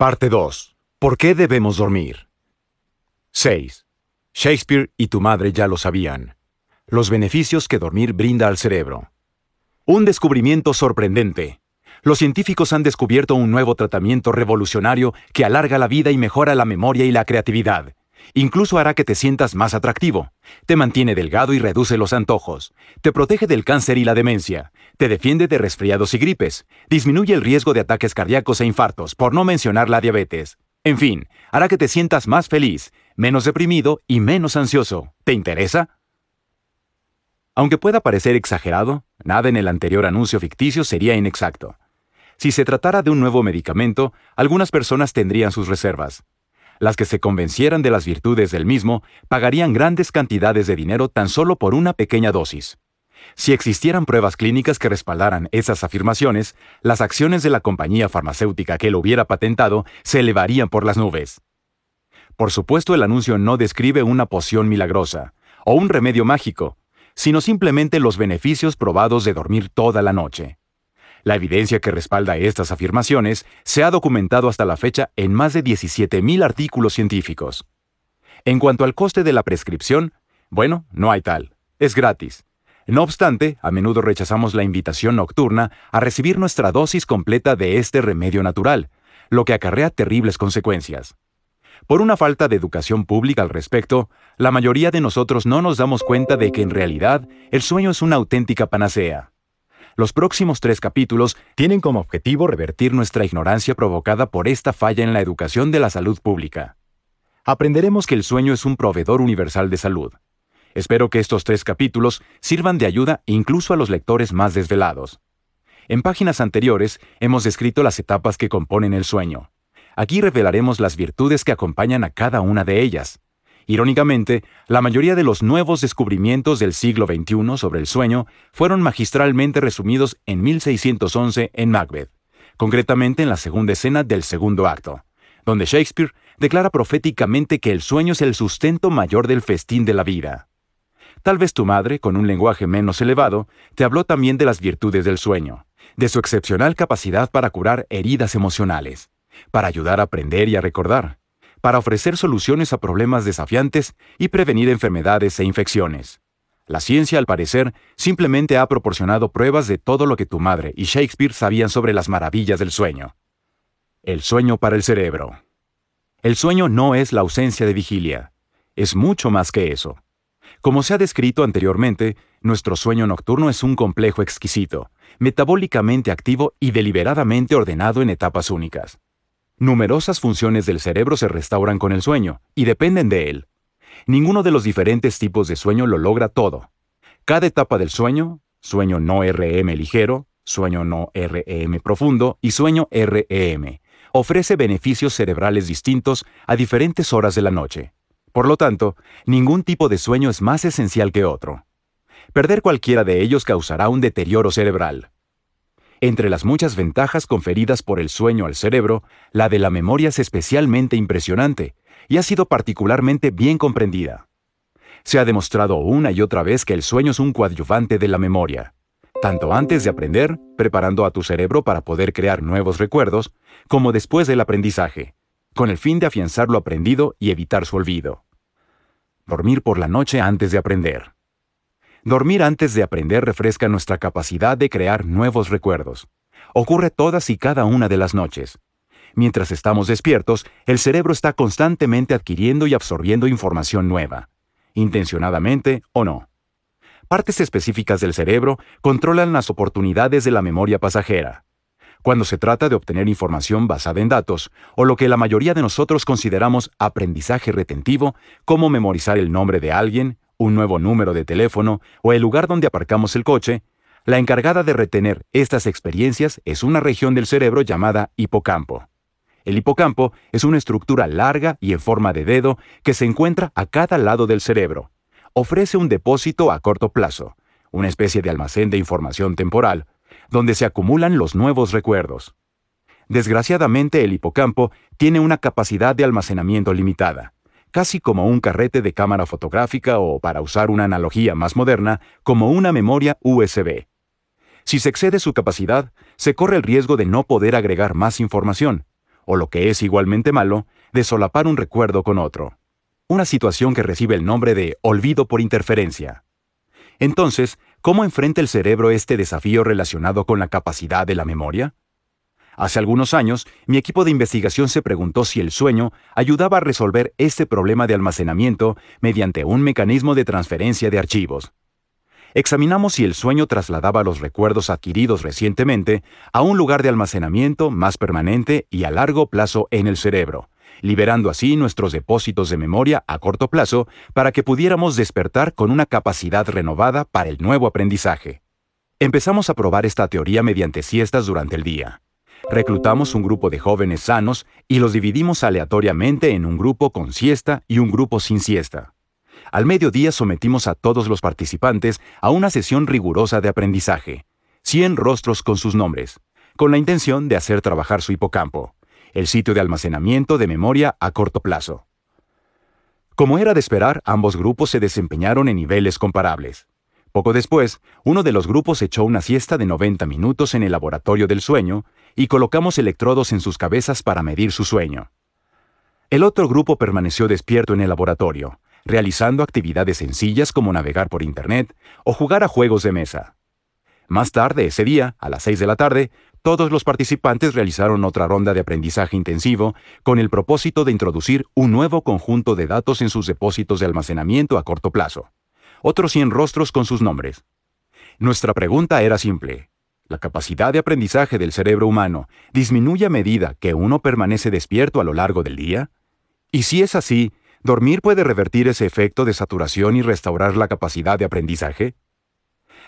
Parte 2. ¿Por qué debemos dormir? 6. Shakespeare y tu madre ya lo sabían. Los beneficios que dormir brinda al cerebro. Un descubrimiento sorprendente. Los científicos han descubierto un nuevo tratamiento revolucionario que alarga la vida y mejora la memoria y la creatividad. Incluso hará que te sientas más atractivo. Te mantiene delgado y reduce los antojos. Te protege del cáncer y la demencia. Te defiende de resfriados y gripes. Disminuye el riesgo de ataques cardíacos e infartos, por no mencionar la diabetes. En fin, hará que te sientas más feliz, menos deprimido y menos ansioso. ¿Te interesa? Aunque pueda parecer exagerado, nada en el anterior anuncio ficticio sería inexacto. Si se tratara de un nuevo medicamento, algunas personas tendrían sus reservas. Las que se convencieran de las virtudes del mismo pagarían grandes cantidades de dinero tan solo por una pequeña dosis. Si existieran pruebas clínicas que respaldaran esas afirmaciones, las acciones de la compañía farmacéutica que lo hubiera patentado se elevarían por las nubes. Por supuesto, el anuncio no describe una poción milagrosa o un remedio mágico, sino simplemente los beneficios probados de dormir toda la noche. La evidencia que respalda estas afirmaciones se ha documentado hasta la fecha en más de 17.000 artículos científicos. En cuanto al coste de la prescripción, bueno, no hay tal. Es gratis. No obstante, a menudo rechazamos la invitación nocturna a recibir nuestra dosis completa de este remedio natural, lo que acarrea terribles consecuencias. Por una falta de educación pública al respecto, la mayoría de nosotros no nos damos cuenta de que en realidad el sueño es una auténtica panacea. Los próximos tres capítulos tienen como objetivo revertir nuestra ignorancia provocada por esta falla en la educación de la salud pública. Aprenderemos que el sueño es un proveedor universal de salud. Espero que estos tres capítulos sirvan de ayuda incluso a los lectores más desvelados. En páginas anteriores hemos descrito las etapas que componen el sueño. Aquí revelaremos las virtudes que acompañan a cada una de ellas. Irónicamente, la mayoría de los nuevos descubrimientos del siglo XXI sobre el sueño fueron magistralmente resumidos en 1611 en Macbeth, concretamente en la segunda escena del segundo acto, donde Shakespeare declara proféticamente que el sueño es el sustento mayor del festín de la vida. Tal vez tu madre, con un lenguaje menos elevado, te habló también de las virtudes del sueño, de su excepcional capacidad para curar heridas emocionales, para ayudar a aprender y a recordar, para ofrecer soluciones a problemas desafiantes y prevenir enfermedades e infecciones. La ciencia, al parecer, simplemente ha proporcionado pruebas de todo lo que tu madre y Shakespeare sabían sobre las maravillas del sueño. El sueño para el cerebro. El sueño no es la ausencia de vigilia, es mucho más que eso. Como se ha descrito anteriormente, nuestro sueño nocturno es un complejo exquisito, metabólicamente activo y deliberadamente ordenado en etapas únicas. Numerosas funciones del cerebro se restauran con el sueño y dependen de él. Ninguno de los diferentes tipos de sueño lo logra todo. Cada etapa del sueño, sueño no REM ligero, sueño no REM profundo y sueño REM, ofrece beneficios cerebrales distintos a diferentes horas de la noche. Por lo tanto, ningún tipo de sueño es más esencial que otro. Perder cualquiera de ellos causará un deterioro cerebral. Entre las muchas ventajas conferidas por el sueño al cerebro, la de la memoria es especialmente impresionante y ha sido particularmente bien comprendida. Se ha demostrado una y otra vez que el sueño es un coadyuvante de la memoria, tanto antes de aprender, preparando a tu cerebro para poder crear nuevos recuerdos, como después del aprendizaje, con el fin de afianzar lo aprendido y evitar su olvido. Dormir por la noche antes de aprender. Dormir antes de aprender refresca nuestra capacidad de crear nuevos recuerdos. Ocurre todas y cada una de las noches. Mientras estamos despiertos, el cerebro está constantemente adquiriendo y absorbiendo información nueva, intencionadamente o no. Partes específicas del cerebro controlan las oportunidades de la memoria pasajera. Cuando se trata de obtener información basada en datos, o lo que la mayoría de nosotros consideramos aprendizaje retentivo, como memorizar el nombre de alguien, un nuevo número de teléfono o el lugar donde aparcamos el coche, la encargada de retener estas experiencias es una región del cerebro llamada hipocampo. El hipocampo es una estructura larga y en forma de dedo que se encuentra a cada lado del cerebro. Ofrece un depósito a corto plazo, una especie de almacén de información temporal, donde se acumulan los nuevos recuerdos. Desgraciadamente el hipocampo tiene una capacidad de almacenamiento limitada casi como un carrete de cámara fotográfica o, para usar una analogía más moderna, como una memoria USB. Si se excede su capacidad, se corre el riesgo de no poder agregar más información, o lo que es igualmente malo, de solapar un recuerdo con otro. Una situación que recibe el nombre de olvido por interferencia. Entonces, ¿cómo enfrenta el cerebro este desafío relacionado con la capacidad de la memoria? Hace algunos años, mi equipo de investigación se preguntó si el sueño ayudaba a resolver este problema de almacenamiento mediante un mecanismo de transferencia de archivos. Examinamos si el sueño trasladaba los recuerdos adquiridos recientemente a un lugar de almacenamiento más permanente y a largo plazo en el cerebro, liberando así nuestros depósitos de memoria a corto plazo para que pudiéramos despertar con una capacidad renovada para el nuevo aprendizaje. Empezamos a probar esta teoría mediante siestas durante el día. Reclutamos un grupo de jóvenes sanos y los dividimos aleatoriamente en un grupo con siesta y un grupo sin siesta. Al mediodía sometimos a todos los participantes a una sesión rigurosa de aprendizaje, 100 rostros con sus nombres, con la intención de hacer trabajar su hipocampo, el sitio de almacenamiento de memoria a corto plazo. Como era de esperar, ambos grupos se desempeñaron en niveles comparables. Poco después, uno de los grupos echó una siesta de 90 minutos en el laboratorio del sueño y colocamos electrodos en sus cabezas para medir su sueño. El otro grupo permaneció despierto en el laboratorio, realizando actividades sencillas como navegar por Internet o jugar a juegos de mesa. Más tarde ese día, a las 6 de la tarde, todos los participantes realizaron otra ronda de aprendizaje intensivo con el propósito de introducir un nuevo conjunto de datos en sus depósitos de almacenamiento a corto plazo otros 100 rostros con sus nombres. Nuestra pregunta era simple. ¿La capacidad de aprendizaje del cerebro humano disminuye a medida que uno permanece despierto a lo largo del día? Y si es así, ¿dormir puede revertir ese efecto de saturación y restaurar la capacidad de aprendizaje?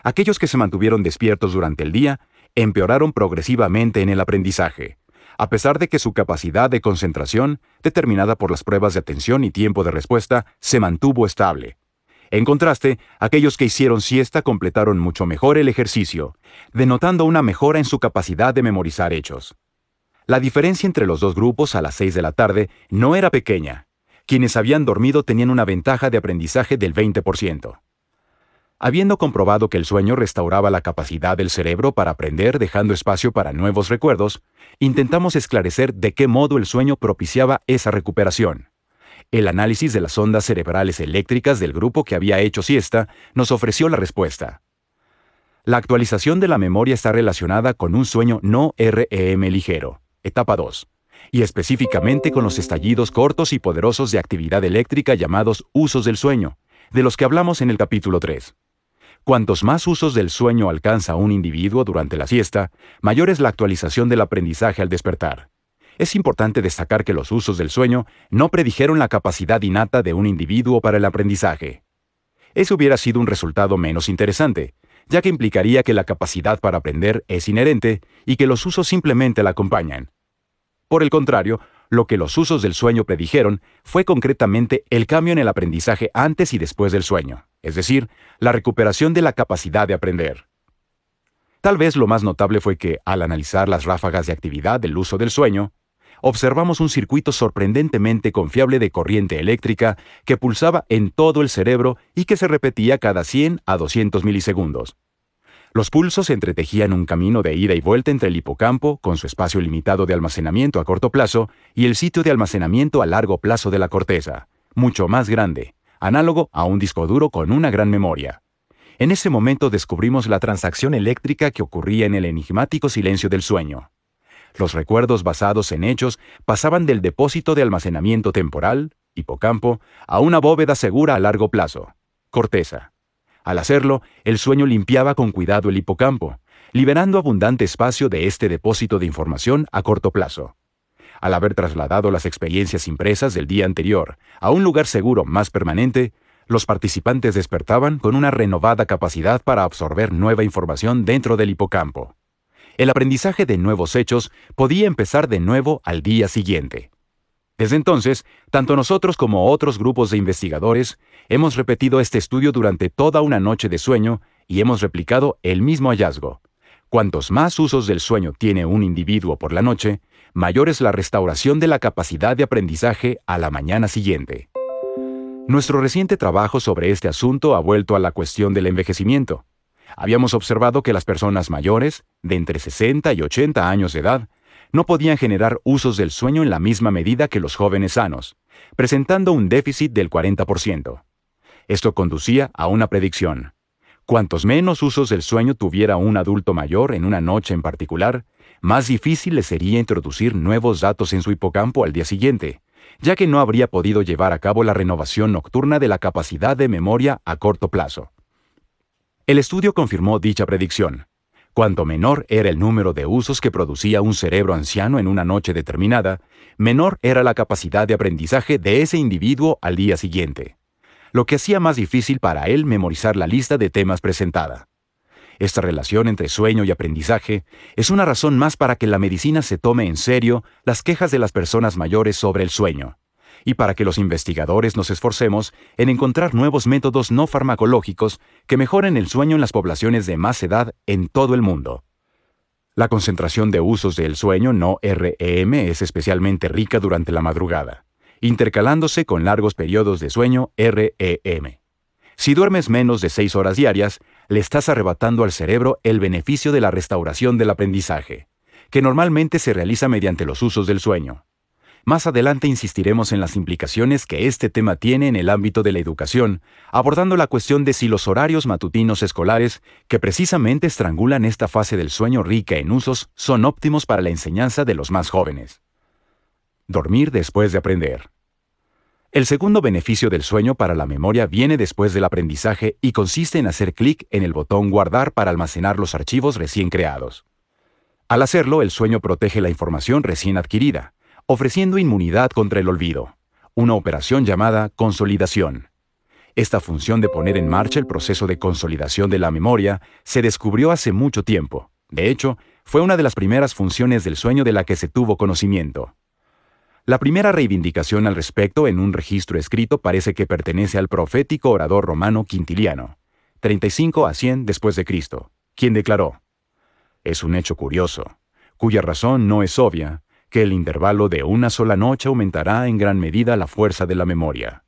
Aquellos que se mantuvieron despiertos durante el día empeoraron progresivamente en el aprendizaje, a pesar de que su capacidad de concentración, determinada por las pruebas de atención y tiempo de respuesta, se mantuvo estable. En contraste, aquellos que hicieron siesta completaron mucho mejor el ejercicio, denotando una mejora en su capacidad de memorizar hechos. La diferencia entre los dos grupos a las 6 de la tarde no era pequeña. Quienes habían dormido tenían una ventaja de aprendizaje del 20%. Habiendo comprobado que el sueño restauraba la capacidad del cerebro para aprender dejando espacio para nuevos recuerdos, intentamos esclarecer de qué modo el sueño propiciaba esa recuperación. El análisis de las ondas cerebrales eléctricas del grupo que había hecho siesta nos ofreció la respuesta. La actualización de la memoria está relacionada con un sueño no REM ligero, etapa 2, y específicamente con los estallidos cortos y poderosos de actividad eléctrica llamados usos del sueño, de los que hablamos en el capítulo 3. Cuantos más usos del sueño alcanza un individuo durante la siesta, mayor es la actualización del aprendizaje al despertar. Es importante destacar que los usos del sueño no predijeron la capacidad innata de un individuo para el aprendizaje. Eso hubiera sido un resultado menos interesante, ya que implicaría que la capacidad para aprender es inherente y que los usos simplemente la acompañan. Por el contrario, lo que los usos del sueño predijeron fue concretamente el cambio en el aprendizaje antes y después del sueño, es decir, la recuperación de la capacidad de aprender. Tal vez lo más notable fue que, al analizar las ráfagas de actividad del uso del sueño, observamos un circuito sorprendentemente confiable de corriente eléctrica que pulsaba en todo el cerebro y que se repetía cada 100 a 200 milisegundos. Los pulsos entretejían un camino de ida y vuelta entre el hipocampo, con su espacio limitado de almacenamiento a corto plazo, y el sitio de almacenamiento a largo plazo de la corteza, mucho más grande, análogo a un disco duro con una gran memoria. En ese momento descubrimos la transacción eléctrica que ocurría en el enigmático silencio del sueño. Los recuerdos basados en hechos pasaban del depósito de almacenamiento temporal, hipocampo, a una bóveda segura a largo plazo, corteza. Al hacerlo, el sueño limpiaba con cuidado el hipocampo, liberando abundante espacio de este depósito de información a corto plazo. Al haber trasladado las experiencias impresas del día anterior a un lugar seguro más permanente, los participantes despertaban con una renovada capacidad para absorber nueva información dentro del hipocampo el aprendizaje de nuevos hechos podía empezar de nuevo al día siguiente. Desde entonces, tanto nosotros como otros grupos de investigadores hemos repetido este estudio durante toda una noche de sueño y hemos replicado el mismo hallazgo. Cuantos más usos del sueño tiene un individuo por la noche, mayor es la restauración de la capacidad de aprendizaje a la mañana siguiente. Nuestro reciente trabajo sobre este asunto ha vuelto a la cuestión del envejecimiento habíamos observado que las personas mayores, de entre 60 y 80 años de edad, no podían generar usos del sueño en la misma medida que los jóvenes sanos, presentando un déficit del 40%. Esto conducía a una predicción. Cuantos menos usos del sueño tuviera un adulto mayor en una noche en particular, más difícil le sería introducir nuevos datos en su hipocampo al día siguiente, ya que no habría podido llevar a cabo la renovación nocturna de la capacidad de memoria a corto plazo. El estudio confirmó dicha predicción. Cuanto menor era el número de usos que producía un cerebro anciano en una noche determinada, menor era la capacidad de aprendizaje de ese individuo al día siguiente lo que hacía más difícil para él memorizar la lista de temas presentada. Esta relación entre sueño y aprendizaje es una razón más para que la medicina se tome en serio las quejas de las personas mayores sobre el sueño, y para que los investigadores nos esforcemos en encontrar nuevos métodos no farmacológicos que mejoren el sueño en las poblaciones de más edad en todo el mundo. La concentración de usos del sueño no REM es especialmente rica durante la madrugada intercalándose con largos periodos de sueño REM. Si duermes menos de 6 horas diarias, le estás arrebatando al cerebro el beneficio de la restauración del aprendizaje, que normalmente se realiza mediante los usos del sueño. Más adelante insistiremos en las implicaciones que este tema tiene en el ámbito de la educación, abordando la cuestión de si los horarios matutinos escolares, que precisamente estrangulan esta fase del sueño rica en usos, son óptimos para la enseñanza de los más jóvenes. Dormir después de aprender. El segundo beneficio del sueño para la memoria viene después del aprendizaje y consiste en hacer clic en el botón Guardar para almacenar los archivos recién creados. Al hacerlo, el sueño protege la información recién adquirida, ofreciendo inmunidad contra el olvido, una operación llamada consolidación. Esta función de poner en marcha el proceso de consolidación de la memoria se descubrió hace mucho tiempo. De hecho, fue una de las primeras funciones del sueño de la que se tuvo conocimiento. La primera reivindicación al respecto en un registro escrito parece que pertenece al profético orador romano Quintiliano, 35 a 100 después de Cristo, quien declaró: Es un hecho curioso, cuya razón no es obvia, que el intervalo de una sola noche aumentará en gran medida la fuerza de la memoria.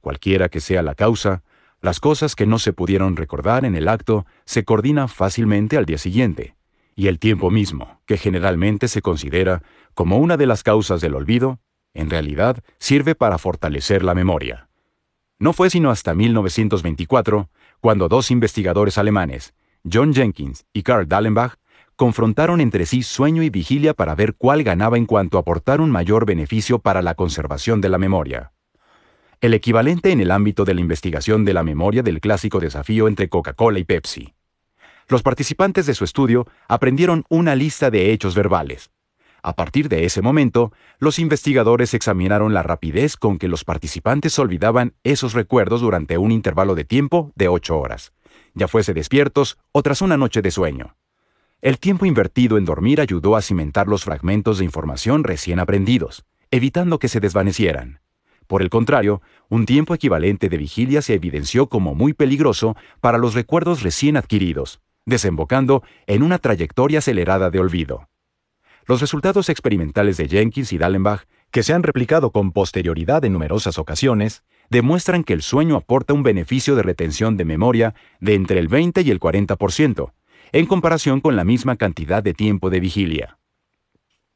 Cualquiera que sea la causa, las cosas que no se pudieron recordar en el acto se coordinan fácilmente al día siguiente, y el tiempo mismo, que generalmente se considera como una de las causas del olvido, en realidad sirve para fortalecer la memoria. No fue sino hasta 1924 cuando dos investigadores alemanes, John Jenkins y Karl Dallenbach, confrontaron entre sí sueño y vigilia para ver cuál ganaba en cuanto a aportar un mayor beneficio para la conservación de la memoria. El equivalente en el ámbito de la investigación de la memoria del clásico desafío entre Coca-Cola y Pepsi. Los participantes de su estudio aprendieron una lista de hechos verbales, a partir de ese momento, los investigadores examinaron la rapidez con que los participantes olvidaban esos recuerdos durante un intervalo de tiempo de ocho horas, ya fuese despiertos o tras una noche de sueño. El tiempo invertido en dormir ayudó a cimentar los fragmentos de información recién aprendidos, evitando que se desvanecieran. Por el contrario, un tiempo equivalente de vigilia se evidenció como muy peligroso para los recuerdos recién adquiridos, desembocando en una trayectoria acelerada de olvido. Los resultados experimentales de Jenkins y Dallenbach, que se han replicado con posterioridad en numerosas ocasiones, demuestran que el sueño aporta un beneficio de retención de memoria de entre el 20 y el 40%, en comparación con la misma cantidad de tiempo de vigilia.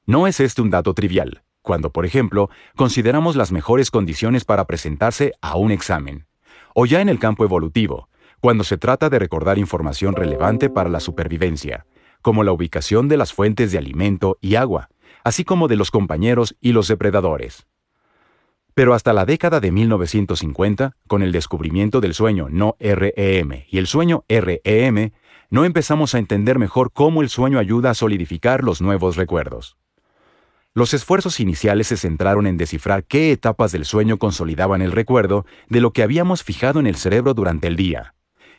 No es este un dato trivial, cuando, por ejemplo, consideramos las mejores condiciones para presentarse a un examen, o ya en el campo evolutivo, cuando se trata de recordar información relevante para la supervivencia, como la ubicación de las fuentes de alimento y agua, así como de los compañeros y los depredadores. Pero hasta la década de 1950, con el descubrimiento del sueño no REM y el sueño REM, no empezamos a entender mejor cómo el sueño ayuda a solidificar los nuevos recuerdos. Los esfuerzos iniciales se centraron en descifrar qué etapas del sueño consolidaban el recuerdo de lo que habíamos fijado en el cerebro durante el día,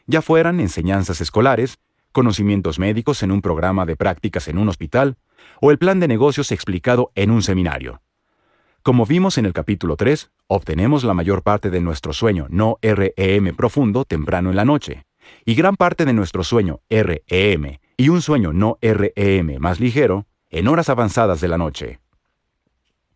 ya fueran enseñanzas escolares, conocimientos médicos en un programa de prácticas en un hospital o el plan de negocios explicado en un seminario. Como vimos en el capítulo 3, obtenemos la mayor parte de nuestro sueño no REM profundo temprano en la noche, y gran parte de nuestro sueño REM y un sueño no REM más ligero en horas avanzadas de la noche.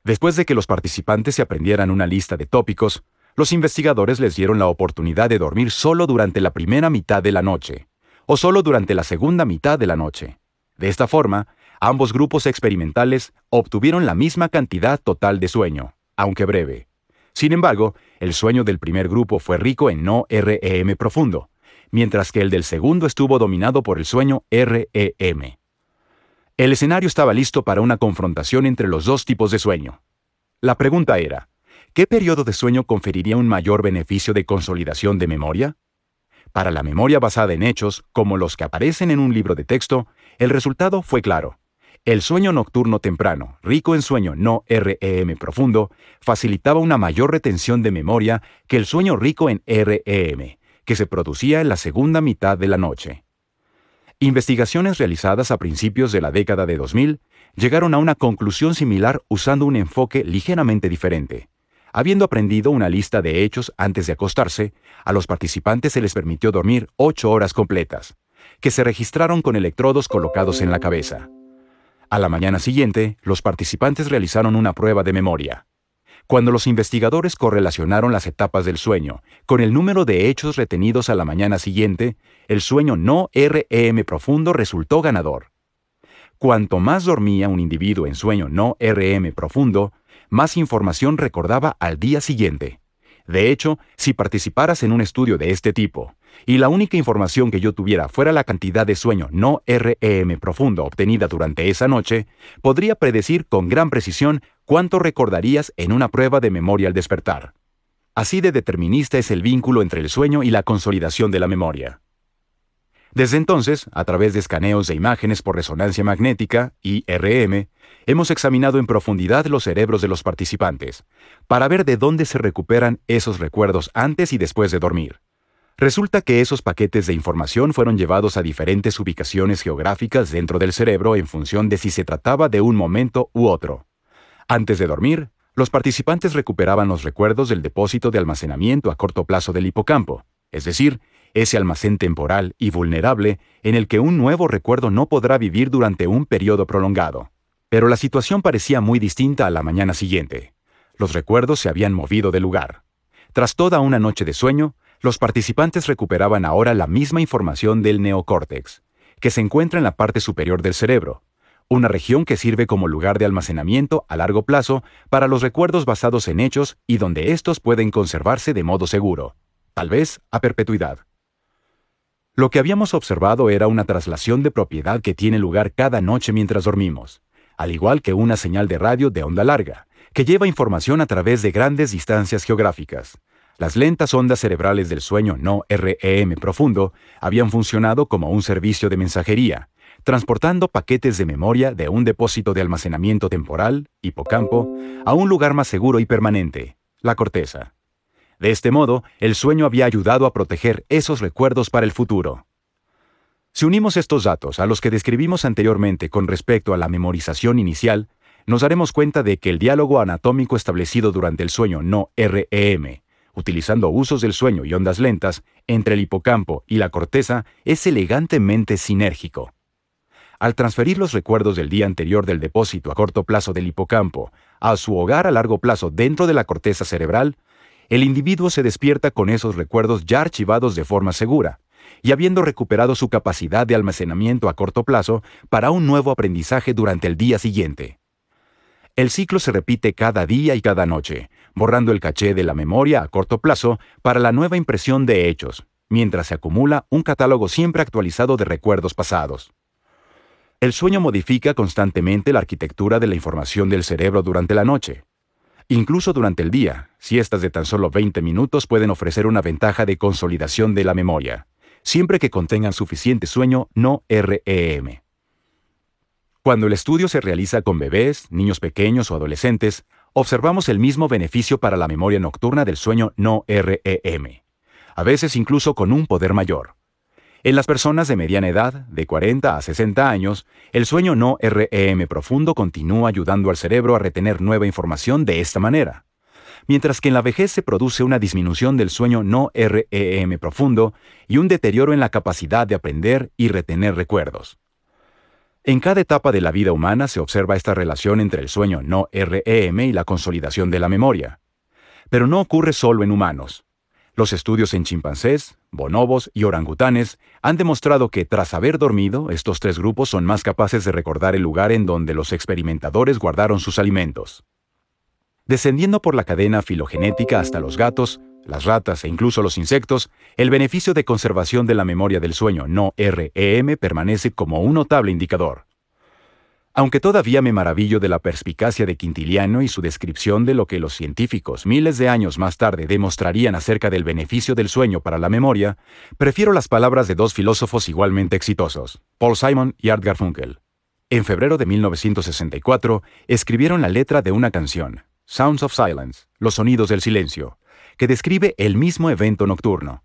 Después de que los participantes se aprendieran una lista de tópicos, los investigadores les dieron la oportunidad de dormir solo durante la primera mitad de la noche, o solo durante la segunda mitad de la noche. De esta forma, Ambos grupos experimentales obtuvieron la misma cantidad total de sueño, aunque breve. Sin embargo, el sueño del primer grupo fue rico en no REM profundo, mientras que el del segundo estuvo dominado por el sueño REM. El escenario estaba listo para una confrontación entre los dos tipos de sueño. La pregunta era, ¿qué periodo de sueño conferiría un mayor beneficio de consolidación de memoria? Para la memoria basada en hechos, como los que aparecen en un libro de texto, el resultado fue claro. El sueño nocturno temprano, rico en sueño no REM profundo, facilitaba una mayor retención de memoria que el sueño rico en REM, que se producía en la segunda mitad de la noche. Investigaciones realizadas a principios de la década de 2000 llegaron a una conclusión similar usando un enfoque ligeramente diferente. Habiendo aprendido una lista de hechos antes de acostarse, a los participantes se les permitió dormir ocho horas completas, que se registraron con electrodos colocados en la cabeza. A la mañana siguiente, los participantes realizaron una prueba de memoria. Cuando los investigadores correlacionaron las etapas del sueño con el número de hechos retenidos a la mañana siguiente, el sueño no REM profundo resultó ganador. Cuanto más dormía un individuo en sueño no REM profundo, más información recordaba al día siguiente. De hecho, si participaras en un estudio de este tipo, y la única información que yo tuviera fuera la cantidad de sueño no REM profundo obtenida durante esa noche, podría predecir con gran precisión cuánto recordarías en una prueba de memoria al despertar. Así de determinista es el vínculo entre el sueño y la consolidación de la memoria. Desde entonces, a través de escaneos de imágenes por resonancia magnética, IRM, hemos examinado en profundidad los cerebros de los participantes, para ver de dónde se recuperan esos recuerdos antes y después de dormir. Resulta que esos paquetes de información fueron llevados a diferentes ubicaciones geográficas dentro del cerebro en función de si se trataba de un momento u otro. Antes de dormir, los participantes recuperaban los recuerdos del depósito de almacenamiento a corto plazo del hipocampo, es decir, ese almacén temporal y vulnerable en el que un nuevo recuerdo no podrá vivir durante un periodo prolongado. Pero la situación parecía muy distinta a la mañana siguiente. Los recuerdos se habían movido de lugar. Tras toda una noche de sueño, los participantes recuperaban ahora la misma información del neocórtex, que se encuentra en la parte superior del cerebro, una región que sirve como lugar de almacenamiento a largo plazo para los recuerdos basados en hechos y donde estos pueden conservarse de modo seguro, tal vez a perpetuidad. Lo que habíamos observado era una traslación de propiedad que tiene lugar cada noche mientras dormimos, al igual que una señal de radio de onda larga, que lleva información a través de grandes distancias geográficas. Las lentas ondas cerebrales del sueño no REM profundo habían funcionado como un servicio de mensajería, transportando paquetes de memoria de un depósito de almacenamiento temporal, hipocampo, a un lugar más seguro y permanente, la corteza. De este modo, el sueño había ayudado a proteger esos recuerdos para el futuro. Si unimos estos datos a los que describimos anteriormente con respecto a la memorización inicial, nos daremos cuenta de que el diálogo anatómico establecido durante el sueño no REM, utilizando usos del sueño y ondas lentas, entre el hipocampo y la corteza, es elegantemente sinérgico. Al transferir los recuerdos del día anterior del depósito a corto plazo del hipocampo a su hogar a largo plazo dentro de la corteza cerebral, el individuo se despierta con esos recuerdos ya archivados de forma segura, y habiendo recuperado su capacidad de almacenamiento a corto plazo para un nuevo aprendizaje durante el día siguiente. El ciclo se repite cada día y cada noche, borrando el caché de la memoria a corto plazo para la nueva impresión de hechos, mientras se acumula un catálogo siempre actualizado de recuerdos pasados. El sueño modifica constantemente la arquitectura de la información del cerebro durante la noche, Incluso durante el día, siestas de tan solo 20 minutos pueden ofrecer una ventaja de consolidación de la memoria, siempre que contengan suficiente sueño no REM. Cuando el estudio se realiza con bebés, niños pequeños o adolescentes, observamos el mismo beneficio para la memoria nocturna del sueño no REM, a veces incluso con un poder mayor. En las personas de mediana edad, de 40 a 60 años, el sueño no REM profundo continúa ayudando al cerebro a retener nueva información de esta manera. Mientras que en la vejez se produce una disminución del sueño no REM profundo y un deterioro en la capacidad de aprender y retener recuerdos. En cada etapa de la vida humana se observa esta relación entre el sueño no REM y la consolidación de la memoria. Pero no ocurre solo en humanos. Los estudios en chimpancés, bonobos y orangutanes han demostrado que tras haber dormido, estos tres grupos son más capaces de recordar el lugar en donde los experimentadores guardaron sus alimentos. Descendiendo por la cadena filogenética hasta los gatos, las ratas e incluso los insectos, el beneficio de conservación de la memoria del sueño no REM permanece como un notable indicador. Aunque todavía me maravillo de la perspicacia de Quintiliano y su descripción de lo que los científicos miles de años más tarde demostrarían acerca del beneficio del sueño para la memoria, prefiero las palabras de dos filósofos igualmente exitosos, Paul Simon y Art Garfunkel. En febrero de 1964, escribieron la letra de una canción, Sounds of Silence, Los Sonidos del Silencio, que describe el mismo evento nocturno.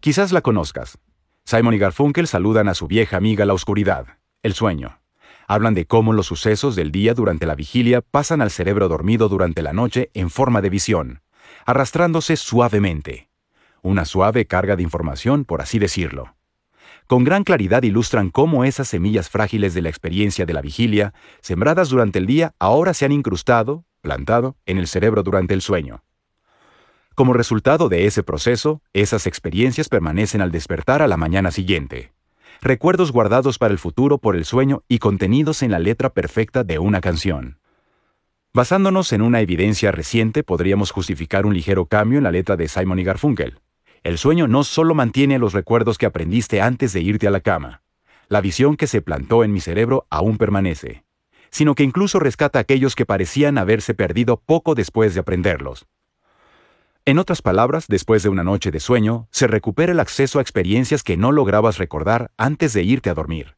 Quizás la conozcas. Simon y Garfunkel saludan a su vieja amiga la oscuridad, el sueño. Hablan de cómo los sucesos del día durante la vigilia pasan al cerebro dormido durante la noche en forma de visión, arrastrándose suavemente. Una suave carga de información, por así decirlo. Con gran claridad ilustran cómo esas semillas frágiles de la experiencia de la vigilia, sembradas durante el día, ahora se han incrustado, plantado, en el cerebro durante el sueño. Como resultado de ese proceso, esas experiencias permanecen al despertar a la mañana siguiente recuerdos guardados para el futuro por el sueño y contenidos en la letra perfecta de una canción. Basándonos en una evidencia reciente, podríamos justificar un ligero cambio en la letra de Simon y Garfunkel. El sueño no solo mantiene los recuerdos que aprendiste antes de irte a la cama. La visión que se plantó en mi cerebro aún permanece, sino que incluso rescata aquellos que parecían haberse perdido poco después de aprenderlos. En otras palabras, después de una noche de sueño, se recupera el acceso a experiencias que no lograbas recordar antes de irte a dormir.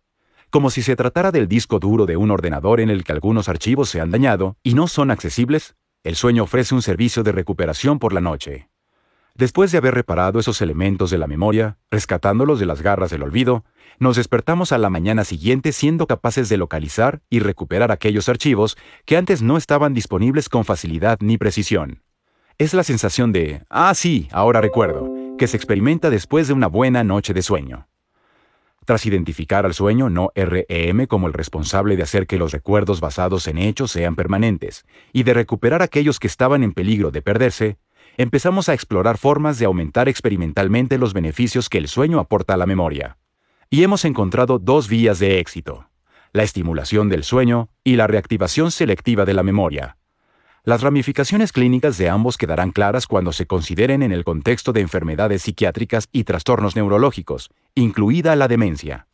Como si se tratara del disco duro de un ordenador en el que algunos archivos se han dañado y no son accesibles, el sueño ofrece un servicio de recuperación por la noche. Después de haber reparado esos elementos de la memoria, rescatándolos de las garras del olvido, nos despertamos a la mañana siguiente siendo capaces de localizar y recuperar aquellos archivos que antes no estaban disponibles con facilidad ni precisión es la sensación de, ah, sí, ahora recuerdo, que se experimenta después de una buena noche de sueño. Tras identificar al sueño no REM como el responsable de hacer que los recuerdos basados en hechos sean permanentes y de recuperar aquellos que estaban en peligro de perderse, empezamos a explorar formas de aumentar experimentalmente los beneficios que el sueño aporta a la memoria. Y hemos encontrado dos vías de éxito, la estimulación del sueño y la reactivación selectiva de la memoria, las ramificaciones clínicas de ambos quedarán claras cuando se consideren en el contexto de enfermedades psiquiátricas y trastornos neurológicos, incluida la demencia.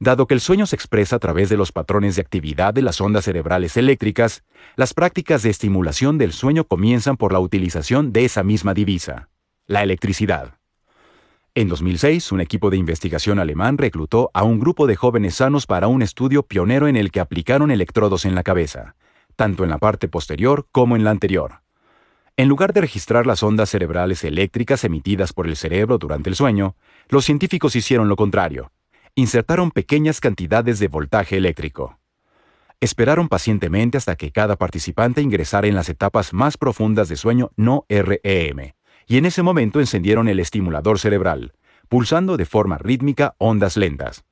Dado que el sueño se expresa a través de los patrones de actividad de las ondas cerebrales eléctricas, las prácticas de estimulación del sueño comienzan por la utilización de esa misma divisa, la electricidad. En 2006, un equipo de investigación alemán reclutó a un grupo de jóvenes sanos para un estudio pionero en el que aplicaron electrodos en la cabeza, tanto en la parte posterior como en la anterior. En lugar de registrar las ondas cerebrales eléctricas emitidas por el cerebro durante el sueño, los científicos hicieron lo contrario. Insertaron pequeñas cantidades de voltaje eléctrico. Esperaron pacientemente hasta que cada participante ingresara en las etapas más profundas de sueño no REM, y en ese momento encendieron el estimulador cerebral, pulsando de forma rítmica ondas lentas.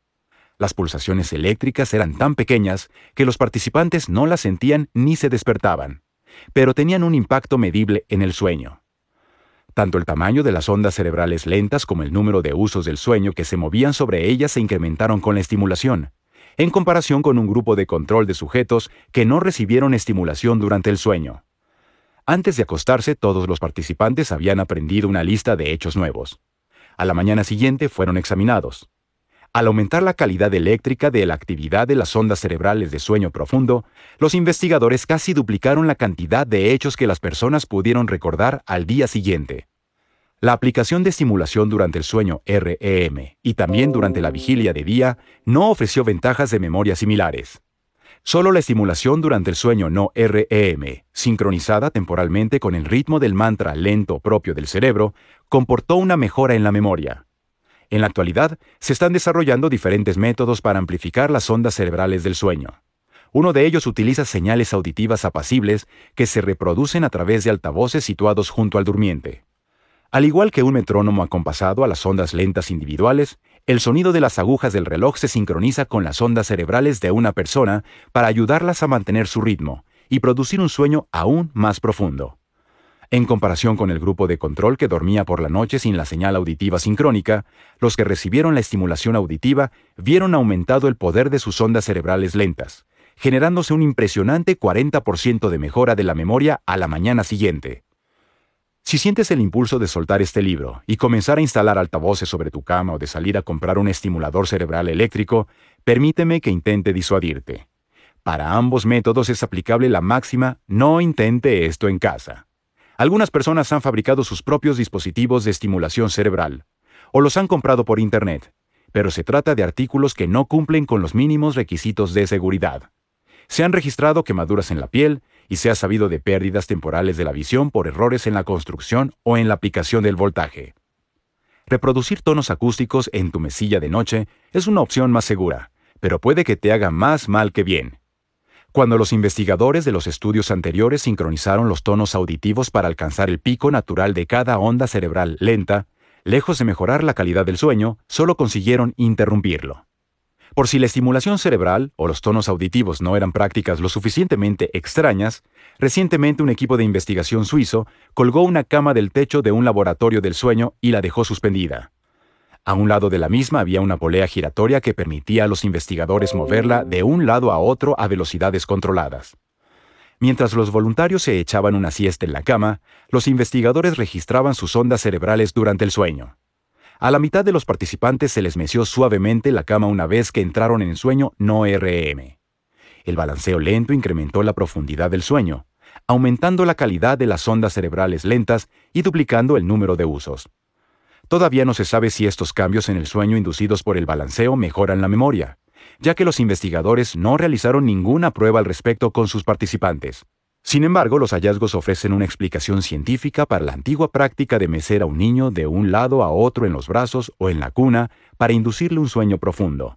Las pulsaciones eléctricas eran tan pequeñas que los participantes no las sentían ni se despertaban, pero tenían un impacto medible en el sueño. Tanto el tamaño de las ondas cerebrales lentas como el número de usos del sueño que se movían sobre ellas se incrementaron con la estimulación, en comparación con un grupo de control de sujetos que no recibieron estimulación durante el sueño. Antes de acostarse, todos los participantes habían aprendido una lista de hechos nuevos. A la mañana siguiente fueron examinados. Al aumentar la calidad eléctrica de la actividad de las ondas cerebrales de sueño profundo, los investigadores casi duplicaron la cantidad de hechos que las personas pudieron recordar al día siguiente. La aplicación de estimulación durante el sueño REM y también durante la vigilia de día no ofreció ventajas de memoria similares. Solo la estimulación durante el sueño no REM, sincronizada temporalmente con el ritmo del mantra lento propio del cerebro, comportó una mejora en la memoria. En la actualidad, se están desarrollando diferentes métodos para amplificar las ondas cerebrales del sueño. Uno de ellos utiliza señales auditivas apacibles que se reproducen a través de altavoces situados junto al durmiente. Al igual que un metrónomo acompasado a las ondas lentas individuales, el sonido de las agujas del reloj se sincroniza con las ondas cerebrales de una persona para ayudarlas a mantener su ritmo y producir un sueño aún más profundo. En comparación con el grupo de control que dormía por la noche sin la señal auditiva sincrónica, los que recibieron la estimulación auditiva vieron aumentado el poder de sus ondas cerebrales lentas, generándose un impresionante 40% de mejora de la memoria a la mañana siguiente. Si sientes el impulso de soltar este libro y comenzar a instalar altavoces sobre tu cama o de salir a comprar un estimulador cerebral eléctrico, permíteme que intente disuadirte. Para ambos métodos es aplicable la máxima no intente esto en casa. Algunas personas han fabricado sus propios dispositivos de estimulación cerebral, o los han comprado por Internet, pero se trata de artículos que no cumplen con los mínimos requisitos de seguridad. Se han registrado quemaduras en la piel y se ha sabido de pérdidas temporales de la visión por errores en la construcción o en la aplicación del voltaje. Reproducir tonos acústicos en tu mesilla de noche es una opción más segura, pero puede que te haga más mal que bien. Cuando los investigadores de los estudios anteriores sincronizaron los tonos auditivos para alcanzar el pico natural de cada onda cerebral lenta, lejos de mejorar la calidad del sueño, solo consiguieron interrumpirlo. Por si la estimulación cerebral o los tonos auditivos no eran prácticas lo suficientemente extrañas, recientemente un equipo de investigación suizo colgó una cama del techo de un laboratorio del sueño y la dejó suspendida. A un lado de la misma había una polea giratoria que permitía a los investigadores moverla de un lado a otro a velocidades controladas. Mientras los voluntarios se echaban una siesta en la cama, los investigadores registraban sus ondas cerebrales durante el sueño. A la mitad de los participantes se les meció suavemente la cama una vez que entraron en sueño no RM. El balanceo lento incrementó la profundidad del sueño, aumentando la calidad de las ondas cerebrales lentas y duplicando el número de usos. Todavía no se sabe si estos cambios en el sueño inducidos por el balanceo mejoran la memoria, ya que los investigadores no realizaron ninguna prueba al respecto con sus participantes. Sin embargo, los hallazgos ofrecen una explicación científica para la antigua práctica de mecer a un niño de un lado a otro en los brazos o en la cuna para inducirle un sueño profundo.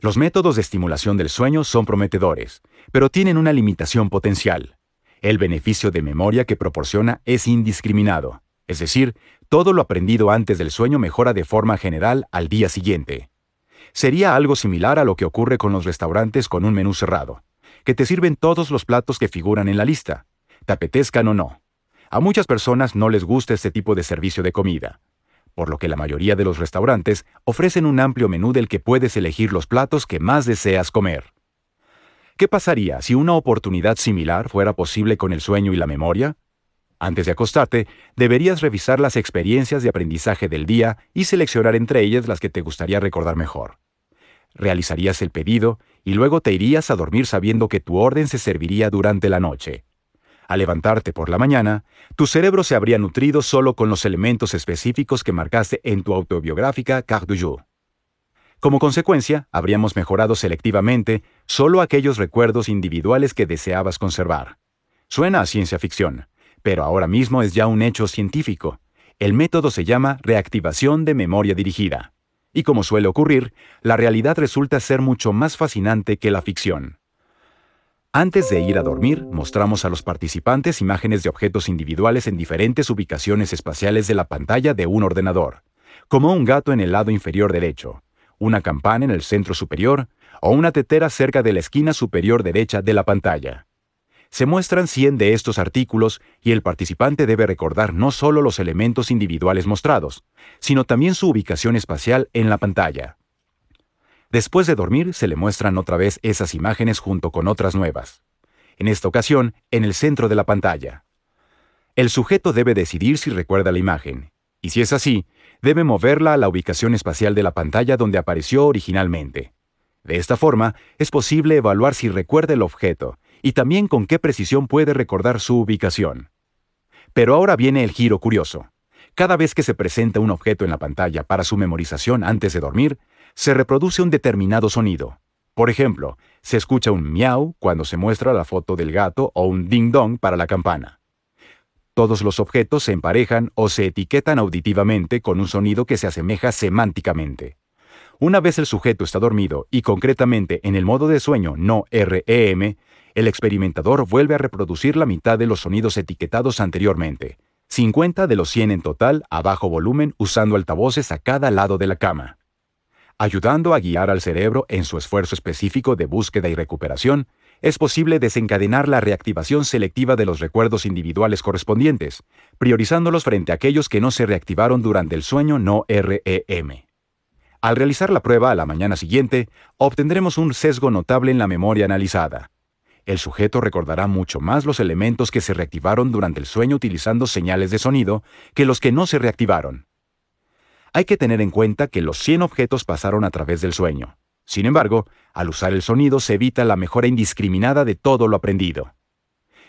Los métodos de estimulación del sueño son prometedores, pero tienen una limitación potencial. El beneficio de memoria que proporciona es indiscriminado, es decir, todo lo aprendido antes del sueño mejora de forma general al día siguiente. Sería algo similar a lo que ocurre con los restaurantes con un menú cerrado, que te sirven todos los platos que figuran en la lista, te apetezcan o no. A muchas personas no les gusta este tipo de servicio de comida, por lo que la mayoría de los restaurantes ofrecen un amplio menú del que puedes elegir los platos que más deseas comer. ¿Qué pasaría si una oportunidad similar fuera posible con el sueño y la memoria? Antes de acostarte, deberías revisar las experiencias de aprendizaje del día y seleccionar entre ellas las que te gustaría recordar mejor. Realizarías el pedido y luego te irías a dormir sabiendo que tu orden se serviría durante la noche. Al levantarte por la mañana, tu cerebro se habría nutrido solo con los elementos específicos que marcaste en tu autobiográfica Carte du Jour. Como consecuencia, habríamos mejorado selectivamente solo aquellos recuerdos individuales que deseabas conservar. Suena a ciencia ficción, pero ahora mismo es ya un hecho científico. El método se llama reactivación de memoria dirigida. Y como suele ocurrir, la realidad resulta ser mucho más fascinante que la ficción. Antes de ir a dormir, mostramos a los participantes imágenes de objetos individuales en diferentes ubicaciones espaciales de la pantalla de un ordenador, como un gato en el lado inferior derecho, una campana en el centro superior o una tetera cerca de la esquina superior derecha de la pantalla. Se muestran 100 de estos artículos y el participante debe recordar no solo los elementos individuales mostrados, sino también su ubicación espacial en la pantalla. Después de dormir, se le muestran otra vez esas imágenes junto con otras nuevas. En esta ocasión, en el centro de la pantalla. El sujeto debe decidir si recuerda la imagen, y si es así, debe moverla a la ubicación espacial de la pantalla donde apareció originalmente. De esta forma, es posible evaluar si recuerda el objeto y también con qué precisión puede recordar su ubicación. Pero ahora viene el giro curioso. Cada vez que se presenta un objeto en la pantalla para su memorización antes de dormir, se reproduce un determinado sonido. Por ejemplo, se escucha un miau cuando se muestra la foto del gato o un ding-dong para la campana. Todos los objetos se emparejan o se etiquetan auditivamente con un sonido que se asemeja semánticamente. Una vez el sujeto está dormido y concretamente en el modo de sueño no REM, el experimentador vuelve a reproducir la mitad de los sonidos etiquetados anteriormente, 50 de los 100 en total a bajo volumen usando altavoces a cada lado de la cama. Ayudando a guiar al cerebro en su esfuerzo específico de búsqueda y recuperación, es posible desencadenar la reactivación selectiva de los recuerdos individuales correspondientes, priorizándolos frente a aquellos que no se reactivaron durante el sueño no REM. Al realizar la prueba a la mañana siguiente, obtendremos un sesgo notable en la memoria analizada. El sujeto recordará mucho más los elementos que se reactivaron durante el sueño utilizando señales de sonido que los que no se reactivaron. Hay que tener en cuenta que los 100 objetos pasaron a través del sueño. Sin embargo, al usar el sonido se evita la mejora indiscriminada de todo lo aprendido.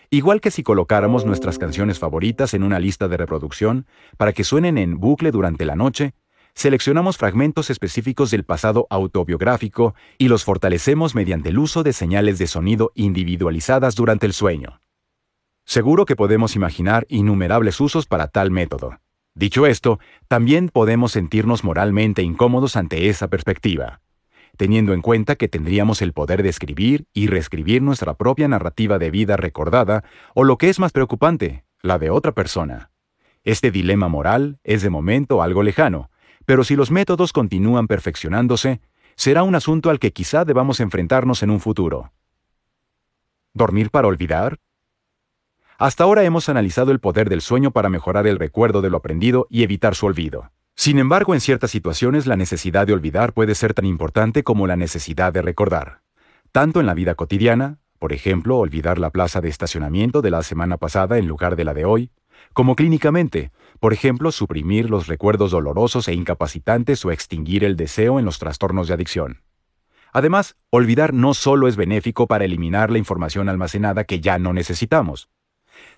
Igual que si colocáramos nuestras canciones favoritas en una lista de reproducción para que suenen en bucle durante la noche, seleccionamos fragmentos específicos del pasado autobiográfico y los fortalecemos mediante el uso de señales de sonido individualizadas durante el sueño. Seguro que podemos imaginar innumerables usos para tal método. Dicho esto, también podemos sentirnos moralmente incómodos ante esa perspectiva teniendo en cuenta que tendríamos el poder de escribir y reescribir nuestra propia narrativa de vida recordada, o lo que es más preocupante, la de otra persona. Este dilema moral es de momento algo lejano, pero si los métodos continúan perfeccionándose, será un asunto al que quizá debamos enfrentarnos en un futuro. ¿Dormir para olvidar? Hasta ahora hemos analizado el poder del sueño para mejorar el recuerdo de lo aprendido y evitar su olvido. Sin embargo, en ciertas situaciones la necesidad de olvidar puede ser tan importante como la necesidad de recordar. Tanto en la vida cotidiana, por ejemplo, olvidar la plaza de estacionamiento de la semana pasada en lugar de la de hoy, como clínicamente, por ejemplo, suprimir los recuerdos dolorosos e incapacitantes o extinguir el deseo en los trastornos de adicción. Además, olvidar no solo es benéfico para eliminar la información almacenada que ya no necesitamos,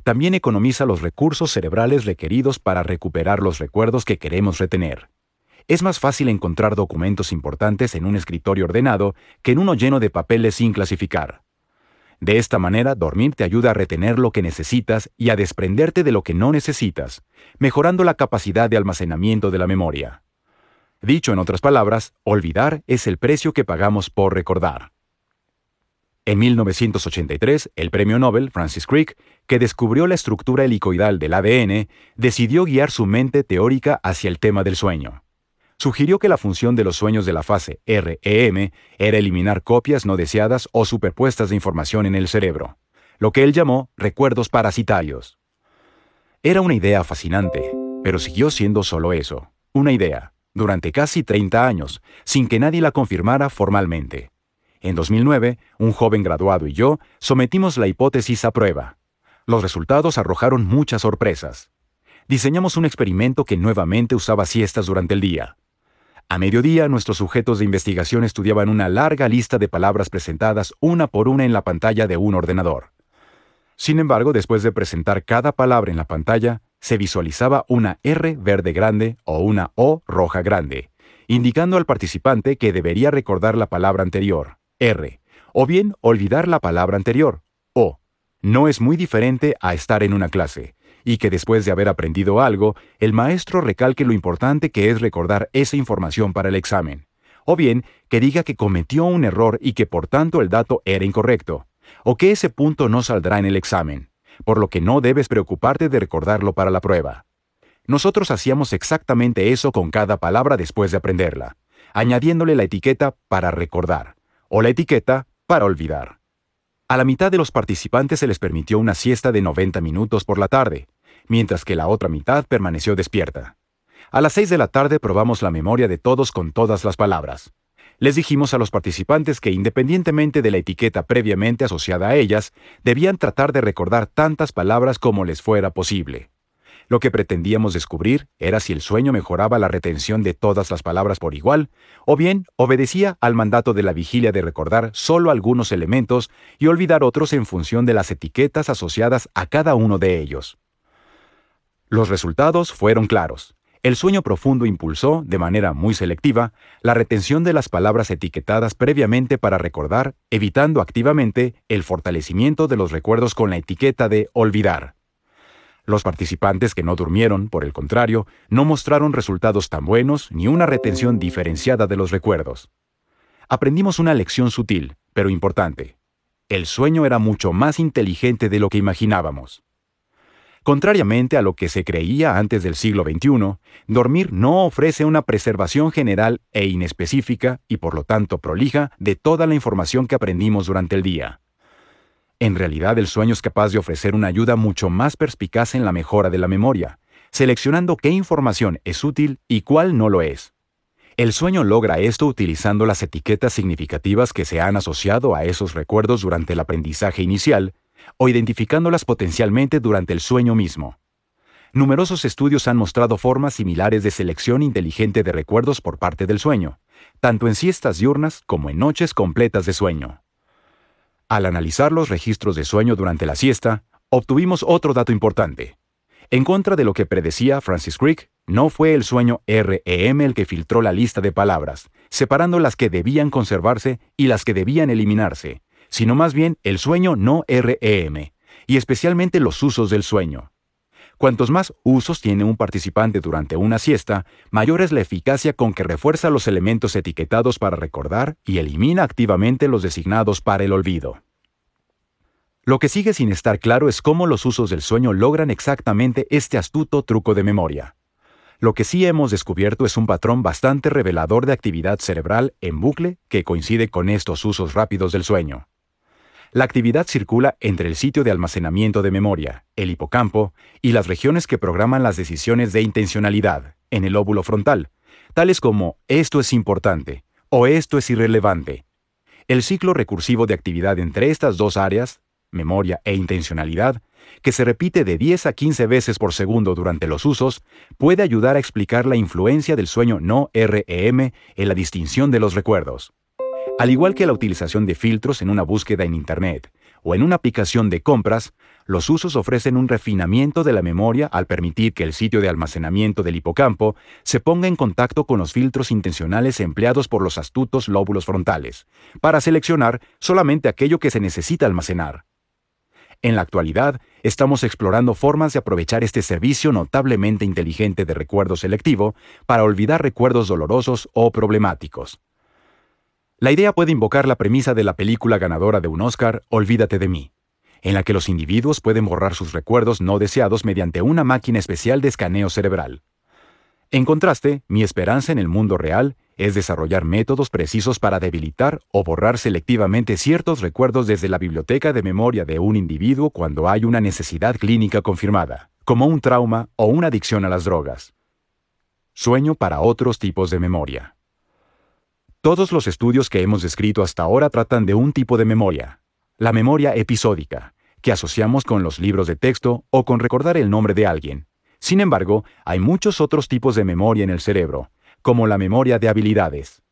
también economiza los recursos cerebrales requeridos para recuperar los recuerdos que queremos retener. Es más fácil encontrar documentos importantes en un escritorio ordenado que en uno lleno de papeles sin clasificar. De esta manera, dormir te ayuda a retener lo que necesitas y a desprenderte de lo que no necesitas, mejorando la capacidad de almacenamiento de la memoria. Dicho en otras palabras, olvidar es el precio que pagamos por recordar. En 1983, el premio Nobel Francis Crick, que descubrió la estructura helicoidal del ADN, decidió guiar su mente teórica hacia el tema del sueño. Sugirió que la función de los sueños de la fase REM era eliminar copias no deseadas o superpuestas de información en el cerebro, lo que él llamó recuerdos parasitarios. Era una idea fascinante, pero siguió siendo solo eso, una idea, durante casi 30 años, sin que nadie la confirmara formalmente. En 2009, un joven graduado y yo sometimos la hipótesis a prueba. Los resultados arrojaron muchas sorpresas. Diseñamos un experimento que nuevamente usaba siestas durante el día. A mediodía, nuestros sujetos de investigación estudiaban una larga lista de palabras presentadas una por una en la pantalla de un ordenador. Sin embargo, después de presentar cada palabra en la pantalla, se visualizaba una R verde grande o una O roja grande, indicando al participante que debería recordar la palabra anterior. R, o bien olvidar la palabra anterior, O. No es muy diferente a estar en una clase, y que después de haber aprendido algo, el maestro recalque lo importante que es recordar esa información para el examen, o bien que diga que cometió un error y que por tanto el dato era incorrecto, o que ese punto no saldrá en el examen, por lo que no debes preocuparte de recordarlo para la prueba. Nosotros hacíamos exactamente eso con cada palabra después de aprenderla, añadiéndole la etiqueta para recordar o la etiqueta para olvidar. A la mitad de los participantes se les permitió una siesta de 90 minutos por la tarde, mientras que la otra mitad permaneció despierta. A las 6 de la tarde probamos la memoria de todos con todas las palabras. Les dijimos a los participantes que independientemente de la etiqueta previamente asociada a ellas, debían tratar de recordar tantas palabras como les fuera posible. Lo que pretendíamos descubrir era si el sueño mejoraba la retención de todas las palabras por igual, o bien obedecía al mandato de la vigilia de recordar solo algunos elementos y olvidar otros en función de las etiquetas asociadas a cada uno de ellos. Los resultados fueron claros. El sueño profundo impulsó, de manera muy selectiva, la retención de las palabras etiquetadas previamente para recordar, evitando activamente el fortalecimiento de los recuerdos con la etiqueta de olvidar. Los participantes que no durmieron, por el contrario, no mostraron resultados tan buenos ni una retención diferenciada de los recuerdos. Aprendimos una lección sutil, pero importante. El sueño era mucho más inteligente de lo que imaginábamos. Contrariamente a lo que se creía antes del siglo XXI, dormir no ofrece una preservación general e inespecífica y por lo tanto prolija de toda la información que aprendimos durante el día. En realidad el sueño es capaz de ofrecer una ayuda mucho más perspicaz en la mejora de la memoria, seleccionando qué información es útil y cuál no lo es. El sueño logra esto utilizando las etiquetas significativas que se han asociado a esos recuerdos durante el aprendizaje inicial o identificándolas potencialmente durante el sueño mismo. Numerosos estudios han mostrado formas similares de selección inteligente de recuerdos por parte del sueño, tanto en siestas diurnas como en noches completas de sueño. Al analizar los registros de sueño durante la siesta, obtuvimos otro dato importante. En contra de lo que predecía Francis Crick, no fue el sueño REM el que filtró la lista de palabras, separando las que debían conservarse y las que debían eliminarse, sino más bien el sueño no REM, y especialmente los usos del sueño. Cuantos más usos tiene un participante durante una siesta, mayor es la eficacia con que refuerza los elementos etiquetados para recordar y elimina activamente los designados para el olvido. Lo que sigue sin estar claro es cómo los usos del sueño logran exactamente este astuto truco de memoria. Lo que sí hemos descubierto es un patrón bastante revelador de actividad cerebral en bucle que coincide con estos usos rápidos del sueño. La actividad circula entre el sitio de almacenamiento de memoria, el hipocampo, y las regiones que programan las decisiones de intencionalidad, en el óvulo frontal, tales como esto es importante o esto es irrelevante. El ciclo recursivo de actividad entre estas dos áreas, memoria e intencionalidad, que se repite de 10 a 15 veces por segundo durante los usos, puede ayudar a explicar la influencia del sueño no REM en la distinción de los recuerdos. Al igual que la utilización de filtros en una búsqueda en Internet o en una aplicación de compras, los usos ofrecen un refinamiento de la memoria al permitir que el sitio de almacenamiento del hipocampo se ponga en contacto con los filtros intencionales empleados por los astutos lóbulos frontales, para seleccionar solamente aquello que se necesita almacenar. En la actualidad, estamos explorando formas de aprovechar este servicio notablemente inteligente de recuerdo selectivo para olvidar recuerdos dolorosos o problemáticos. La idea puede invocar la premisa de la película ganadora de un Oscar, Olvídate de mí, en la que los individuos pueden borrar sus recuerdos no deseados mediante una máquina especial de escaneo cerebral. En contraste, mi esperanza en el mundo real es desarrollar métodos precisos para debilitar o borrar selectivamente ciertos recuerdos desde la biblioteca de memoria de un individuo cuando hay una necesidad clínica confirmada, como un trauma o una adicción a las drogas. Sueño para otros tipos de memoria. Todos los estudios que hemos descrito hasta ahora tratan de un tipo de memoria, la memoria episódica, que asociamos con los libros de texto o con recordar el nombre de alguien. Sin embargo, hay muchos otros tipos de memoria en el cerebro, como la memoria de habilidades.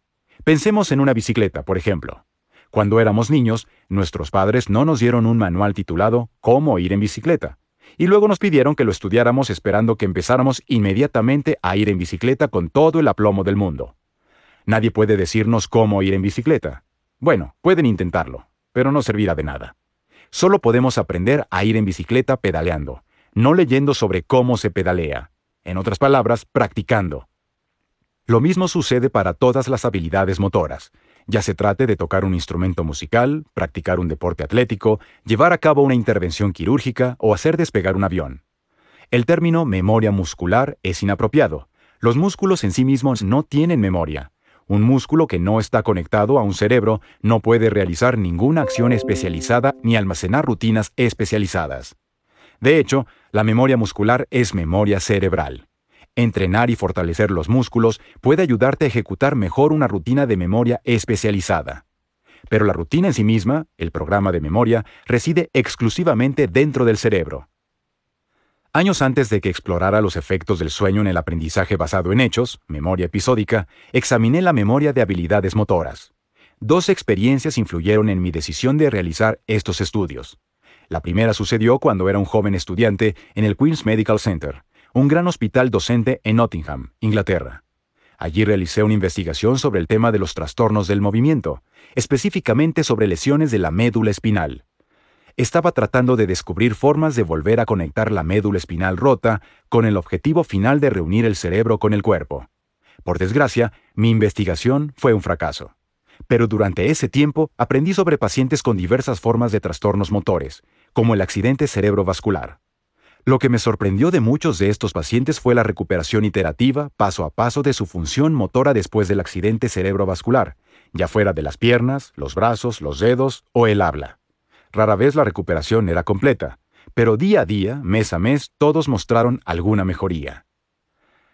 Pensemos en una bicicleta, por ejemplo. Cuando éramos niños, nuestros padres no nos dieron un manual titulado Cómo ir en bicicleta, y luego nos pidieron que lo estudiáramos esperando que empezáramos inmediatamente a ir en bicicleta con todo el aplomo del mundo. Nadie puede decirnos cómo ir en bicicleta. Bueno, pueden intentarlo, pero no servirá de nada. Solo podemos aprender a ir en bicicleta pedaleando, no leyendo sobre cómo se pedalea. En otras palabras, practicando. Lo mismo sucede para todas las habilidades motoras, ya se trate de tocar un instrumento musical, practicar un deporte atlético, llevar a cabo una intervención quirúrgica o hacer despegar un avión. El término memoria muscular es inapropiado. Los músculos en sí mismos no tienen memoria. Un músculo que no está conectado a un cerebro no puede realizar ninguna acción especializada ni almacenar rutinas especializadas. De hecho, la memoria muscular es memoria cerebral. Entrenar y fortalecer los músculos puede ayudarte a ejecutar mejor una rutina de memoria especializada. Pero la rutina en sí misma, el programa de memoria, reside exclusivamente dentro del cerebro. Años antes de que explorara los efectos del sueño en el aprendizaje basado en hechos, memoria episódica, examiné la memoria de habilidades motoras. Dos experiencias influyeron en mi decisión de realizar estos estudios. La primera sucedió cuando era un joven estudiante en el Queen's Medical Center, un gran hospital docente en Nottingham, Inglaterra. Allí realicé una investigación sobre el tema de los trastornos del movimiento, específicamente sobre lesiones de la médula espinal estaba tratando de descubrir formas de volver a conectar la médula espinal rota con el objetivo final de reunir el cerebro con el cuerpo. Por desgracia, mi investigación fue un fracaso. Pero durante ese tiempo aprendí sobre pacientes con diversas formas de trastornos motores, como el accidente cerebrovascular. Lo que me sorprendió de muchos de estos pacientes fue la recuperación iterativa, paso a paso, de su función motora después del accidente cerebrovascular, ya fuera de las piernas, los brazos, los dedos o el habla. Rara vez la recuperación era completa, pero día a día, mes a mes, todos mostraron alguna mejoría.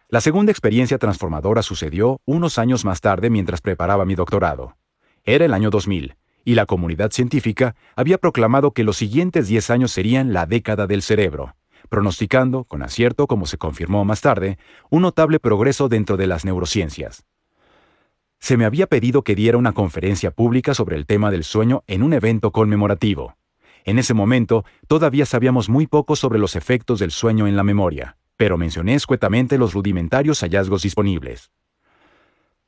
La segunda experiencia transformadora sucedió unos años más tarde mientras preparaba mi doctorado. Era el año 2000, y la comunidad científica había proclamado que los siguientes 10 años serían la década del cerebro, pronosticando, con acierto como se confirmó más tarde, un notable progreso dentro de las neurociencias. Se me había pedido que diera una conferencia pública sobre el tema del sueño en un evento conmemorativo. En ese momento todavía sabíamos muy poco sobre los efectos del sueño en la memoria, pero mencioné escuetamente los rudimentarios hallazgos disponibles.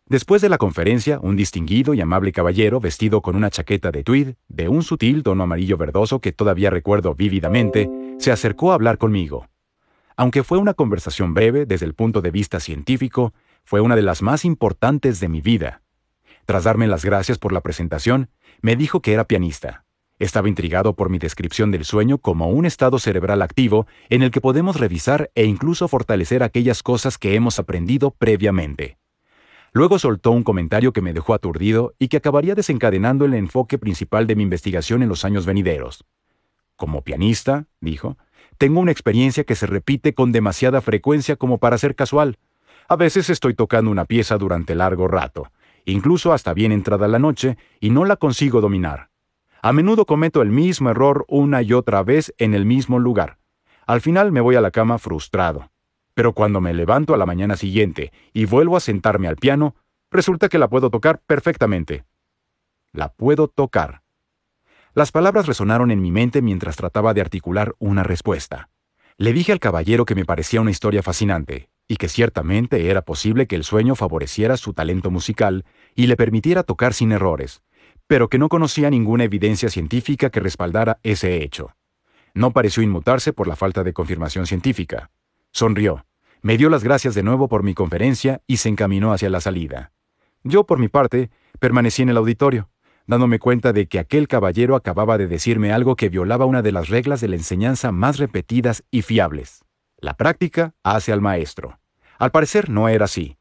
Después de la conferencia, un distinguido y amable caballero vestido con una chaqueta de tweed, de un sutil tono amarillo verdoso que todavía recuerdo vívidamente, se acercó a hablar conmigo. Aunque fue una conversación breve desde el punto de vista científico, fue una de las más importantes de mi vida. Tras darme las gracias por la presentación, me dijo que era pianista. Estaba intrigado por mi descripción del sueño como un estado cerebral activo en el que podemos revisar e incluso fortalecer aquellas cosas que hemos aprendido previamente. Luego soltó un comentario que me dejó aturdido y que acabaría desencadenando el enfoque principal de mi investigación en los años venideros. Como pianista, dijo, tengo una experiencia que se repite con demasiada frecuencia como para ser casual. A veces estoy tocando una pieza durante largo rato, incluso hasta bien entrada la noche, y no la consigo dominar. A menudo cometo el mismo error una y otra vez en el mismo lugar. Al final me voy a la cama frustrado. Pero cuando me levanto a la mañana siguiente y vuelvo a sentarme al piano, resulta que la puedo tocar perfectamente. La puedo tocar. Las palabras resonaron en mi mente mientras trataba de articular una respuesta. Le dije al caballero que me parecía una historia fascinante, y que ciertamente era posible que el sueño favoreciera su talento musical y le permitiera tocar sin errores, pero que no conocía ninguna evidencia científica que respaldara ese hecho. No pareció inmutarse por la falta de confirmación científica. Sonrió, me dio las gracias de nuevo por mi conferencia y se encaminó hacia la salida. Yo, por mi parte, permanecí en el auditorio, dándome cuenta de que aquel caballero acababa de decirme algo que violaba una de las reglas de la enseñanza más repetidas y fiables. La práctica hace al maestro. Al parecer no era así.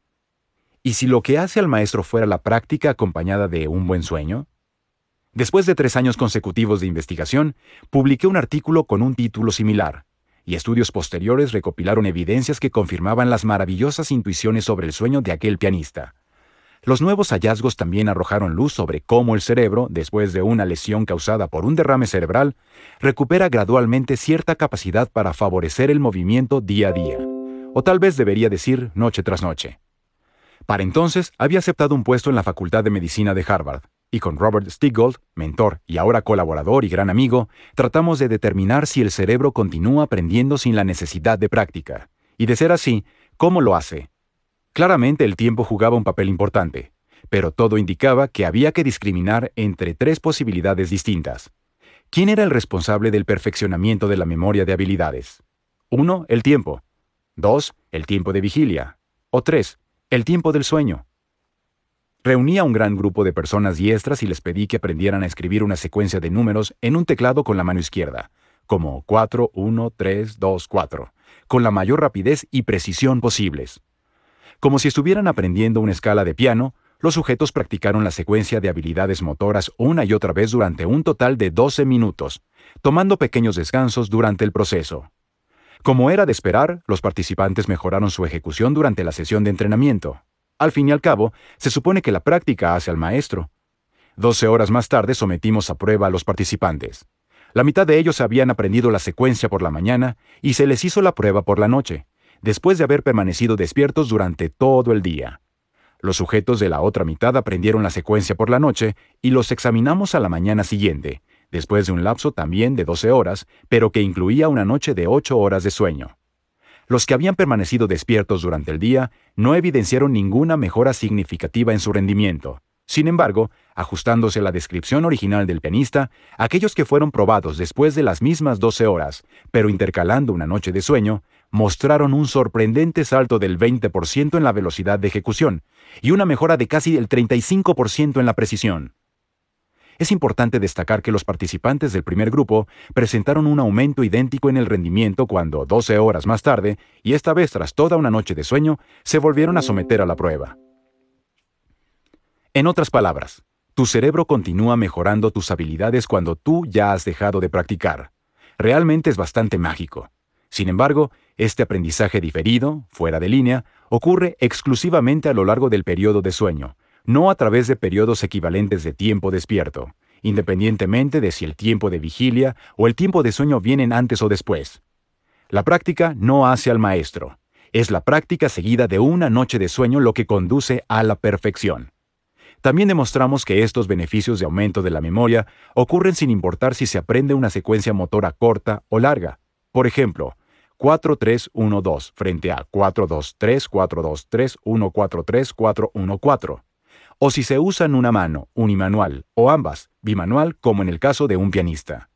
¿Y si lo que hace al maestro fuera la práctica acompañada de un buen sueño? Después de tres años consecutivos de investigación, publiqué un artículo con un título similar, y estudios posteriores recopilaron evidencias que confirmaban las maravillosas intuiciones sobre el sueño de aquel pianista. Los nuevos hallazgos también arrojaron luz sobre cómo el cerebro, después de una lesión causada por un derrame cerebral, recupera gradualmente cierta capacidad para favorecer el movimiento día a día, o tal vez debería decir noche tras noche. Para entonces había aceptado un puesto en la Facultad de Medicina de Harvard, y con Robert Stiggold, mentor y ahora colaborador y gran amigo, tratamos de determinar si el cerebro continúa aprendiendo sin la necesidad de práctica. Y de ser así, ¿cómo lo hace? Claramente el tiempo jugaba un papel importante, pero todo indicaba que había que discriminar entre tres posibilidades distintas. ¿Quién era el responsable del perfeccionamiento de la memoria de habilidades? 1. El tiempo. 2. El tiempo de vigilia. O 3. El tiempo del sueño. Reuní a un gran grupo de personas diestras y les pedí que aprendieran a escribir una secuencia de números en un teclado con la mano izquierda, como 4, 1, 3, 2, 4, con la mayor rapidez y precisión posibles. Como si estuvieran aprendiendo una escala de piano, los sujetos practicaron la secuencia de habilidades motoras una y otra vez durante un total de 12 minutos, tomando pequeños descansos durante el proceso. Como era de esperar, los participantes mejoraron su ejecución durante la sesión de entrenamiento. Al fin y al cabo, se supone que la práctica hace al maestro. Doce horas más tarde sometimos a prueba a los participantes. La mitad de ellos habían aprendido la secuencia por la mañana y se les hizo la prueba por la noche, después de haber permanecido despiertos durante todo el día. Los sujetos de la otra mitad aprendieron la secuencia por la noche y los examinamos a la mañana siguiente, después de un lapso también de 12 horas, pero que incluía una noche de 8 horas de sueño. Los que habían permanecido despiertos durante el día no evidenciaron ninguna mejora significativa en su rendimiento. Sin embargo, ajustándose a la descripción original del pianista, aquellos que fueron probados después de las mismas 12 horas, pero intercalando una noche de sueño, mostraron un sorprendente salto del 20% en la velocidad de ejecución y una mejora de casi el 35% en la precisión. Es importante destacar que los participantes del primer grupo presentaron un aumento idéntico en el rendimiento cuando, 12 horas más tarde, y esta vez tras toda una noche de sueño, se volvieron a someter a la prueba. En otras palabras, Tu cerebro continúa mejorando tus habilidades cuando tú ya has dejado de practicar. Realmente es bastante mágico. Sin embargo, este aprendizaje diferido, fuera de línea, ocurre exclusivamente a lo largo del periodo de sueño, no a través de periodos equivalentes de tiempo despierto, independientemente de si el tiempo de vigilia o el tiempo de sueño vienen antes o después. La práctica no hace al maestro. Es la práctica seguida de una noche de sueño lo que conduce a la perfección. También demostramos que estos beneficios de aumento de la memoria ocurren sin importar si se aprende una secuencia motora corta o larga. Por ejemplo, 4-3-1-2 frente a 4-2-3, 4-2-3, 1-4-3, 4-1-4. O si se usan una mano, unimanual, o ambas, bimanual, como en el caso de un pianista.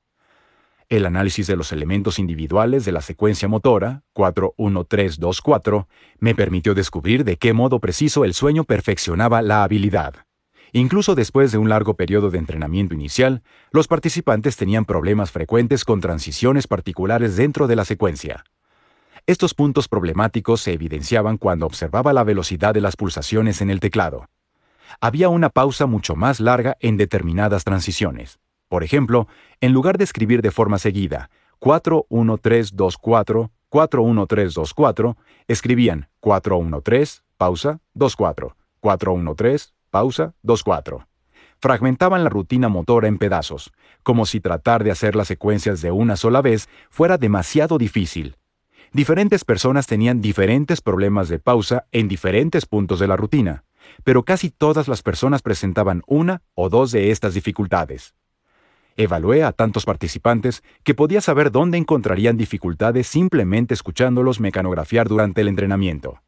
El análisis de los elementos individuales de la secuencia motora, 4-1-3-2-4, me permitió descubrir de qué modo preciso el sueño perfeccionaba la habilidad. Incluso después de un largo periodo de entrenamiento inicial, los participantes tenían problemas frecuentes con transiciones particulares dentro de la secuencia. Estos puntos problemáticos se evidenciaban cuando observaba la velocidad de las pulsaciones en el teclado. Había una pausa mucho más larga en determinadas transiciones. Por ejemplo, en lugar de escribir de forma seguida 41324, 41324, escribían 413, pausa, 24, 413, pausa, 24. Fragmentaban la rutina motora en pedazos, como si tratar de hacer las secuencias de una sola vez fuera demasiado difícil. Diferentes personas tenían diferentes problemas de pausa en diferentes puntos de la rutina, pero casi todas las personas presentaban una o dos de estas dificultades. Evalué a tantos participantes que podía saber dónde encontrarían dificultades simplemente escuchándolos mecanografiar durante el entrenamiento.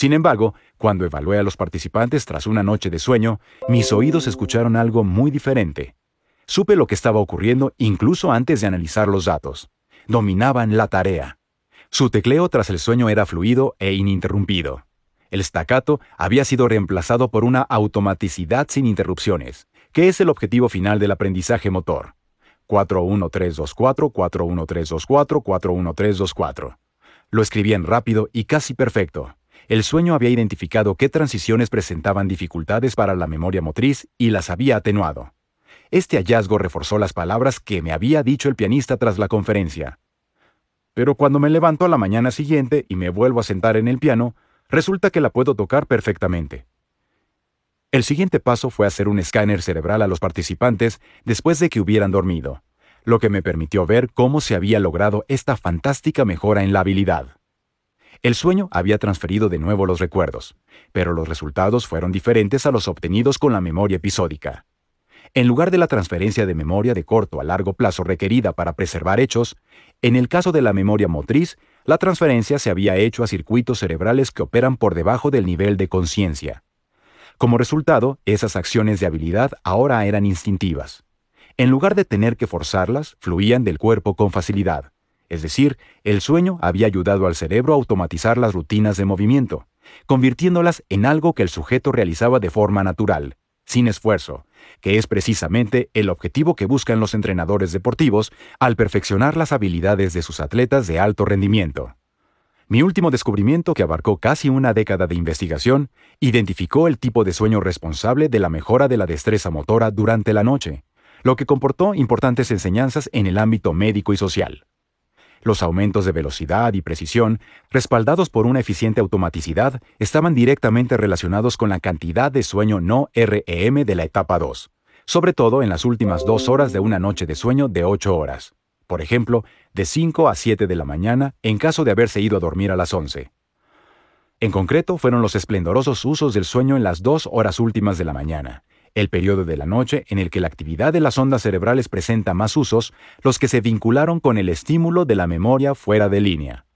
Sin embargo, cuando evalué a los participantes tras una noche de sueño, mis oídos escucharon algo muy diferente. Supe lo que estaba ocurriendo incluso antes de analizar los datos. Dominaban la tarea. Su tecleo tras el sueño era fluido e ininterrumpido. El staccato había sido reemplazado por una automaticidad sin interrupciones, que es el objetivo final del aprendizaje motor. 41324, 41324, 41324. Lo escribían rápido y casi perfecto. El sueño había identificado qué transiciones presentaban dificultades para la memoria motriz y las había atenuado. Este hallazgo reforzó las palabras que me había dicho el pianista tras la conferencia. Pero cuando me levanto a la mañana siguiente y me vuelvo a sentar en el piano, resulta que la puedo tocar perfectamente. El siguiente paso fue hacer un escáner cerebral a los participantes después de que hubieran dormido, lo que me permitió ver cómo se había logrado esta fantástica mejora en la habilidad. El sueño había transferido de nuevo los recuerdos, pero los resultados fueron diferentes a los obtenidos con la memoria episódica. En lugar de la transferencia de memoria de corto a largo plazo requerida para preservar hechos, en el caso de la memoria motriz, la transferencia se había hecho a circuitos cerebrales que operan por debajo del nivel de conciencia. Como resultado, esas acciones de habilidad ahora eran instintivas. En lugar de tener que forzarlas, fluían del cuerpo con facilidad. Es decir, el sueño había ayudado al cerebro a automatizar las rutinas de movimiento, convirtiéndolas en algo que el sujeto realizaba de forma natural, sin esfuerzo, que es precisamente el objetivo que buscan los entrenadores deportivos al perfeccionar las habilidades de sus atletas de alto rendimiento. Mi último descubrimiento, que abarcó casi una década de investigación, identificó el tipo de sueño responsable de la mejora de la destreza motora durante la noche, lo que comportó importantes enseñanzas en el ámbito médico y social. Los aumentos de velocidad y precisión, respaldados por una eficiente automaticidad, estaban directamente relacionados con la cantidad de sueño no REM de la etapa 2, sobre todo en las últimas dos horas de una noche de sueño de 8 horas. Por ejemplo, de 5 a 7 de la mañana en caso de haberse ido a dormir a las 11. En concreto, fueron los esplendorosos usos del sueño en las dos horas últimas de la mañana, el periodo de la noche en el que la actividad de las ondas cerebrales presenta más usos, los que se vincularon con el estímulo de la memoria fuera de línea.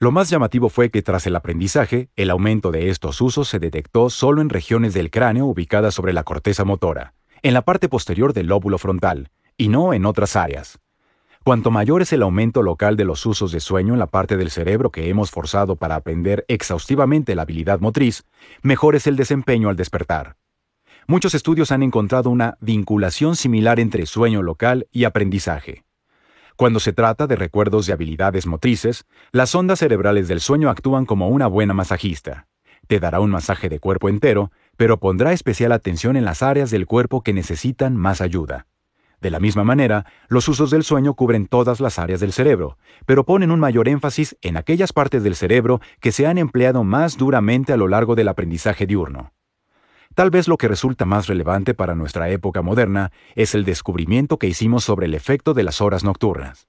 Lo más llamativo fue que tras el aprendizaje, el aumento de estos usos se detectó solo en regiones del cráneo ubicadas sobre la corteza motora, en la parte posterior del lóbulo frontal, y no en otras áreas. Cuanto mayor es el aumento local de los usos de sueño en la parte del cerebro que hemos forzado para aprender exhaustivamente la habilidad motriz, mejor es el desempeño al despertar. Muchos estudios han encontrado una vinculación similar entre sueño local y aprendizaje. Cuando se trata de recuerdos de habilidades motrices, las ondas cerebrales del sueño actúan como una buena masajista. Te dará un masaje de cuerpo entero, pero pondrá especial atención en las áreas del cuerpo que necesitan más ayuda. De la misma manera, los usos del sueño cubren todas las áreas del cerebro, pero ponen un mayor énfasis en aquellas partes del cerebro que se han empleado más duramente a lo largo del aprendizaje diurno. Tal vez lo que resulta más relevante para nuestra época moderna es el descubrimiento que hicimos sobre el efecto de las horas nocturnas.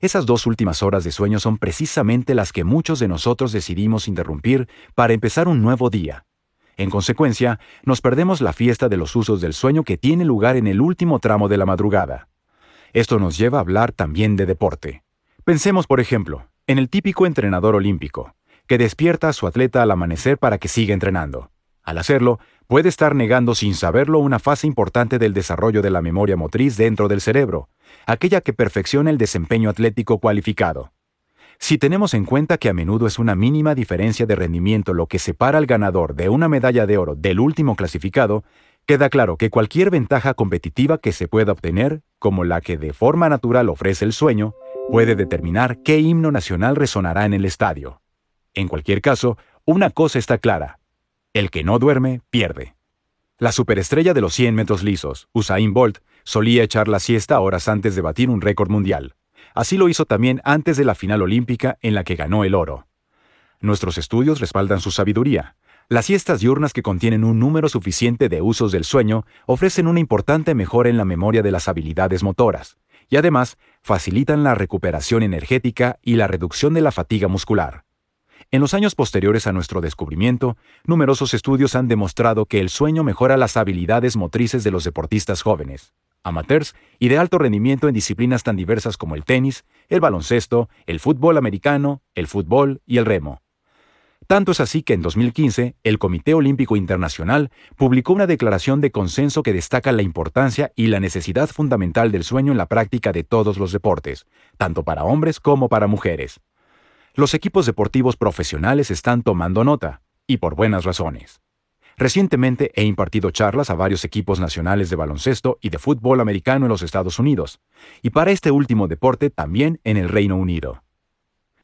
Esas dos últimas horas de sueño son precisamente las que muchos de nosotros decidimos interrumpir para empezar un nuevo día, en consecuencia, nos perdemos la fiesta de los usos del sueño que tiene lugar en el último tramo de la madrugada. Esto nos lleva a hablar también de deporte. Pensemos, por ejemplo, en el típico entrenador olímpico, que despierta a su atleta al amanecer para que siga entrenando. Al hacerlo, puede estar negando sin saberlo una fase importante del desarrollo de la memoria motriz dentro del cerebro, aquella que perfecciona el desempeño atlético cualificado. Si tenemos en cuenta que a menudo es una mínima diferencia de rendimiento lo que separa al ganador de una medalla de oro del último clasificado, queda claro que cualquier ventaja competitiva que se pueda obtener, como la que de forma natural ofrece el sueño, puede determinar qué himno nacional resonará en el estadio. En cualquier caso, una cosa está clara. El que no duerme, pierde. La superestrella de los 100 metros lisos, Usain Bolt, solía echar la siesta horas antes de batir un récord mundial. Así lo hizo también antes de la final olímpica en la que ganó el oro. Nuestros estudios respaldan su sabiduría. Las siestas diurnas que contienen un número suficiente de usos del sueño ofrecen una importante mejora en la memoria de las habilidades motoras, y además facilitan la recuperación energética y la reducción de la fatiga muscular. En los años posteriores a nuestro descubrimiento, numerosos estudios han demostrado que el sueño mejora las habilidades motrices de los deportistas jóvenes amateurs y de alto rendimiento en disciplinas tan diversas como el tenis, el baloncesto, el fútbol americano, el fútbol y el remo. Tanto es así que en 2015 el Comité Olímpico Internacional publicó una declaración de consenso que destaca la importancia y la necesidad fundamental del sueño en la práctica de todos los deportes, tanto para hombres como para mujeres. Los equipos deportivos profesionales están tomando nota, y por buenas razones. Recientemente he impartido charlas a varios equipos nacionales de baloncesto y de fútbol americano en los Estados Unidos, y para este último deporte también en el Reino Unido.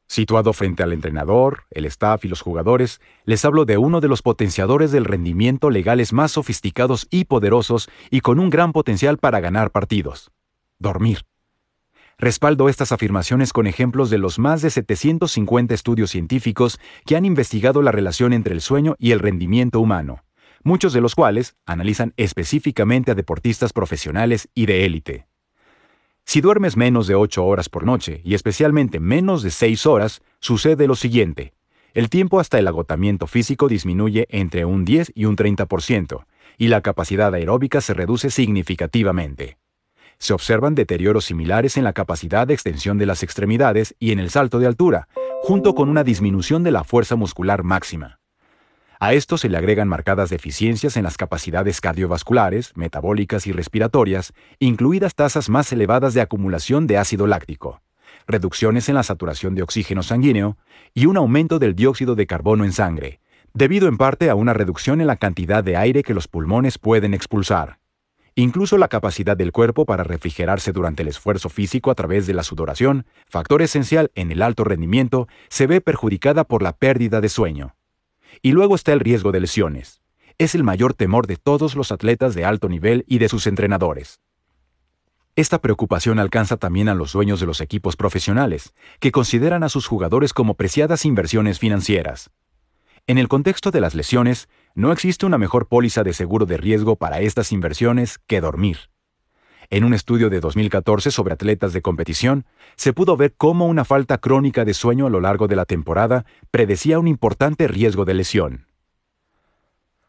Situado frente al entrenador, el staff y los jugadores, les hablo de uno de los potenciadores del rendimiento legales más sofisticados y poderosos y con un gran potencial para ganar partidos. Dormir. Respaldo estas afirmaciones con ejemplos de los más de 750 estudios científicos que han investigado la relación entre el sueño y el rendimiento humano, muchos de los cuales analizan específicamente a deportistas profesionales y de élite. Si duermes menos de 8 horas por noche y especialmente menos de 6 horas, sucede lo siguiente. El tiempo hasta el agotamiento físico disminuye entre un 10 y un 30%, y la capacidad aeróbica se reduce significativamente se observan deterioros similares en la capacidad de extensión de las extremidades y en el salto de altura, junto con una disminución de la fuerza muscular máxima. A esto se le agregan marcadas deficiencias en las capacidades cardiovasculares, metabólicas y respiratorias, incluidas tasas más elevadas de acumulación de ácido láctico, reducciones en la saturación de oxígeno sanguíneo y un aumento del dióxido de carbono en sangre, debido en parte a una reducción en la cantidad de aire que los pulmones pueden expulsar. Incluso la capacidad del cuerpo para refrigerarse durante el esfuerzo físico a través de la sudoración, factor esencial en el alto rendimiento, se ve perjudicada por la pérdida de sueño. Y luego está el riesgo de lesiones. Es el mayor temor de todos los atletas de alto nivel y de sus entrenadores. Esta preocupación alcanza también a los dueños de los equipos profesionales, que consideran a sus jugadores como preciadas inversiones financieras. En el contexto de las lesiones, no existe una mejor póliza de seguro de riesgo para estas inversiones que dormir. En un estudio de 2014 sobre atletas de competición, se pudo ver cómo una falta crónica de sueño a lo largo de la temporada predecía un importante riesgo de lesión.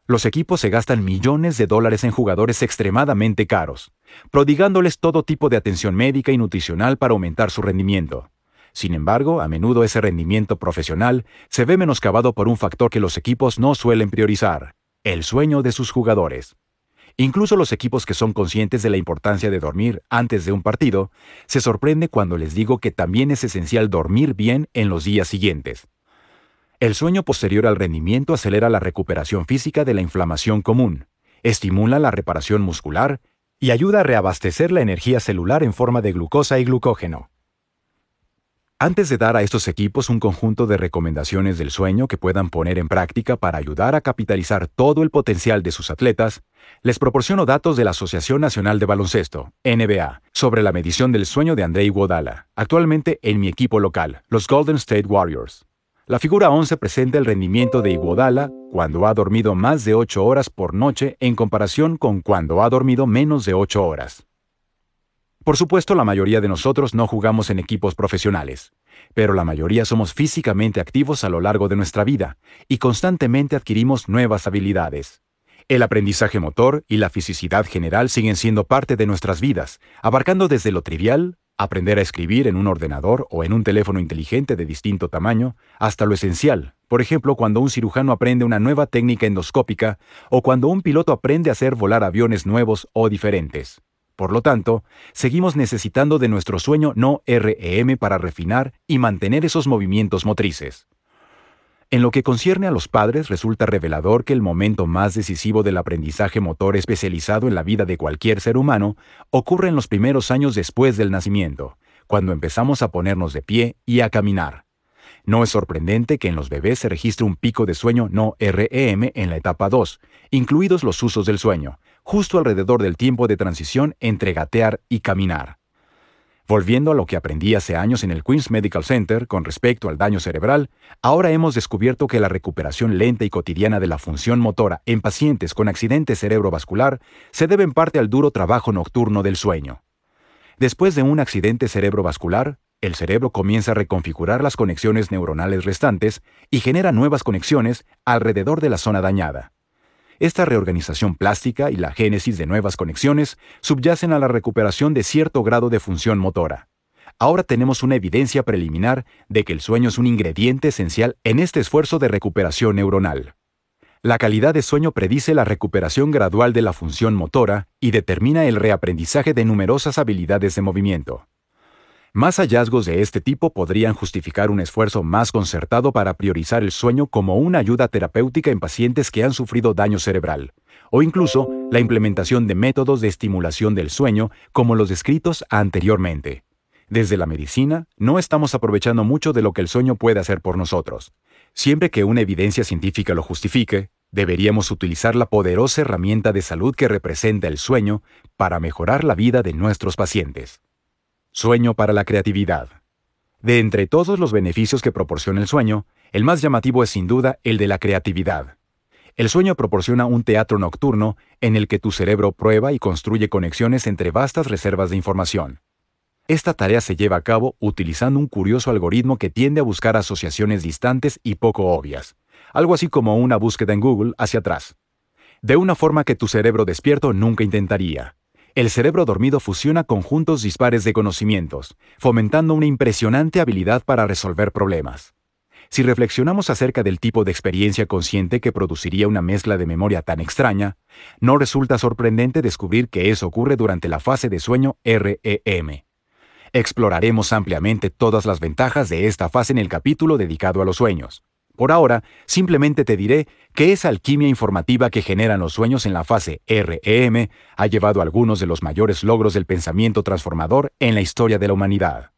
Los equipos se gastan millones de dólares en jugadores extremadamente caros, prodigándoles todo tipo de atención médica y nutricional para aumentar su rendimiento. Sin embargo, a menudo ese rendimiento profesional se ve menoscabado por un factor que los equipos no suelen priorizar, el sueño de sus jugadores. Incluso los equipos que son conscientes de la importancia de dormir antes de un partido, se sorprende cuando les digo que también es esencial dormir bien en los días siguientes. El sueño posterior al rendimiento acelera la recuperación física de la inflamación común, estimula la reparación muscular y ayuda a reabastecer la energía celular en forma de glucosa y glucógeno. Antes de dar a estos equipos un conjunto de recomendaciones del sueño que puedan poner en práctica para ayudar a capitalizar todo el potencial de sus atletas, les proporciono datos de la Asociación Nacional de Baloncesto, NBA, sobre la medición del sueño de Andrei Iguodala, actualmente en mi equipo local, los Golden State Warriors. La figura 11 presenta el rendimiento de Iguodala cuando ha dormido más de 8 horas por noche en comparación con cuando ha dormido menos de 8 horas. Por supuesto, la mayoría de nosotros no jugamos en equipos profesionales, pero la mayoría somos físicamente activos a lo largo de nuestra vida y constantemente adquirimos nuevas habilidades. El aprendizaje motor y la fisicidad general siguen siendo parte de nuestras vidas, abarcando desde lo trivial, aprender a escribir en un ordenador o en un teléfono inteligente de distinto tamaño, hasta lo esencial, por ejemplo, cuando un cirujano aprende una nueva técnica endoscópica o cuando un piloto aprende a hacer volar aviones nuevos o diferentes. Por lo tanto, seguimos necesitando de nuestro sueño no REM para refinar y mantener esos movimientos motrices. En lo que concierne a los padres, resulta revelador que el momento más decisivo del aprendizaje motor especializado en la vida de cualquier ser humano ocurre en los primeros años después del nacimiento, cuando empezamos a ponernos de pie y a caminar. No es sorprendente que en los bebés se registre un pico de sueño no REM en la etapa 2, incluidos los usos del sueño, justo alrededor del tiempo de transición entre gatear y caminar. Volviendo a lo que aprendí hace años en el Queen's Medical Center con respecto al daño cerebral, ahora hemos descubierto que la recuperación lenta y cotidiana de la función motora en pacientes con accidente cerebrovascular se debe en parte al duro trabajo nocturno del sueño. Después de un accidente cerebrovascular, el cerebro comienza a reconfigurar las conexiones neuronales restantes y genera nuevas conexiones alrededor de la zona dañada. Esta reorganización plástica y la génesis de nuevas conexiones subyacen a la recuperación de cierto grado de función motora. Ahora tenemos una evidencia preliminar de que el sueño es un ingrediente esencial en este esfuerzo de recuperación neuronal. La calidad de sueño predice la recuperación gradual de la función motora y determina el reaprendizaje de numerosas habilidades de movimiento. Más hallazgos de este tipo podrían justificar un esfuerzo más concertado para priorizar el sueño como una ayuda terapéutica en pacientes que han sufrido daño cerebral, o incluso la implementación de métodos de estimulación del sueño como los descritos anteriormente. Desde la medicina, no estamos aprovechando mucho de lo que el sueño puede hacer por nosotros. Siempre que una evidencia científica lo justifique, deberíamos utilizar la poderosa herramienta de salud que representa el sueño para mejorar la vida de nuestros pacientes. Sueño para la creatividad. De entre todos los beneficios que proporciona el sueño, el más llamativo es sin duda el de la creatividad. El sueño proporciona un teatro nocturno en el que tu cerebro prueba y construye conexiones entre vastas reservas de información. Esta tarea se lleva a cabo utilizando un curioso algoritmo que tiende a buscar asociaciones distantes y poco obvias, algo así como una búsqueda en Google hacia atrás, de una forma que tu cerebro despierto nunca intentaría. El cerebro dormido fusiona conjuntos dispares de conocimientos, fomentando una impresionante habilidad para resolver problemas. Si reflexionamos acerca del tipo de experiencia consciente que produciría una mezcla de memoria tan extraña, no resulta sorprendente descubrir que eso ocurre durante la fase de sueño REM. Exploraremos ampliamente todas las ventajas de esta fase en el capítulo dedicado a los sueños. Por ahora, simplemente te diré que esa alquimia informativa que generan los sueños en la fase REM ha llevado a algunos de los mayores logros del pensamiento transformador en la historia de la humanidad.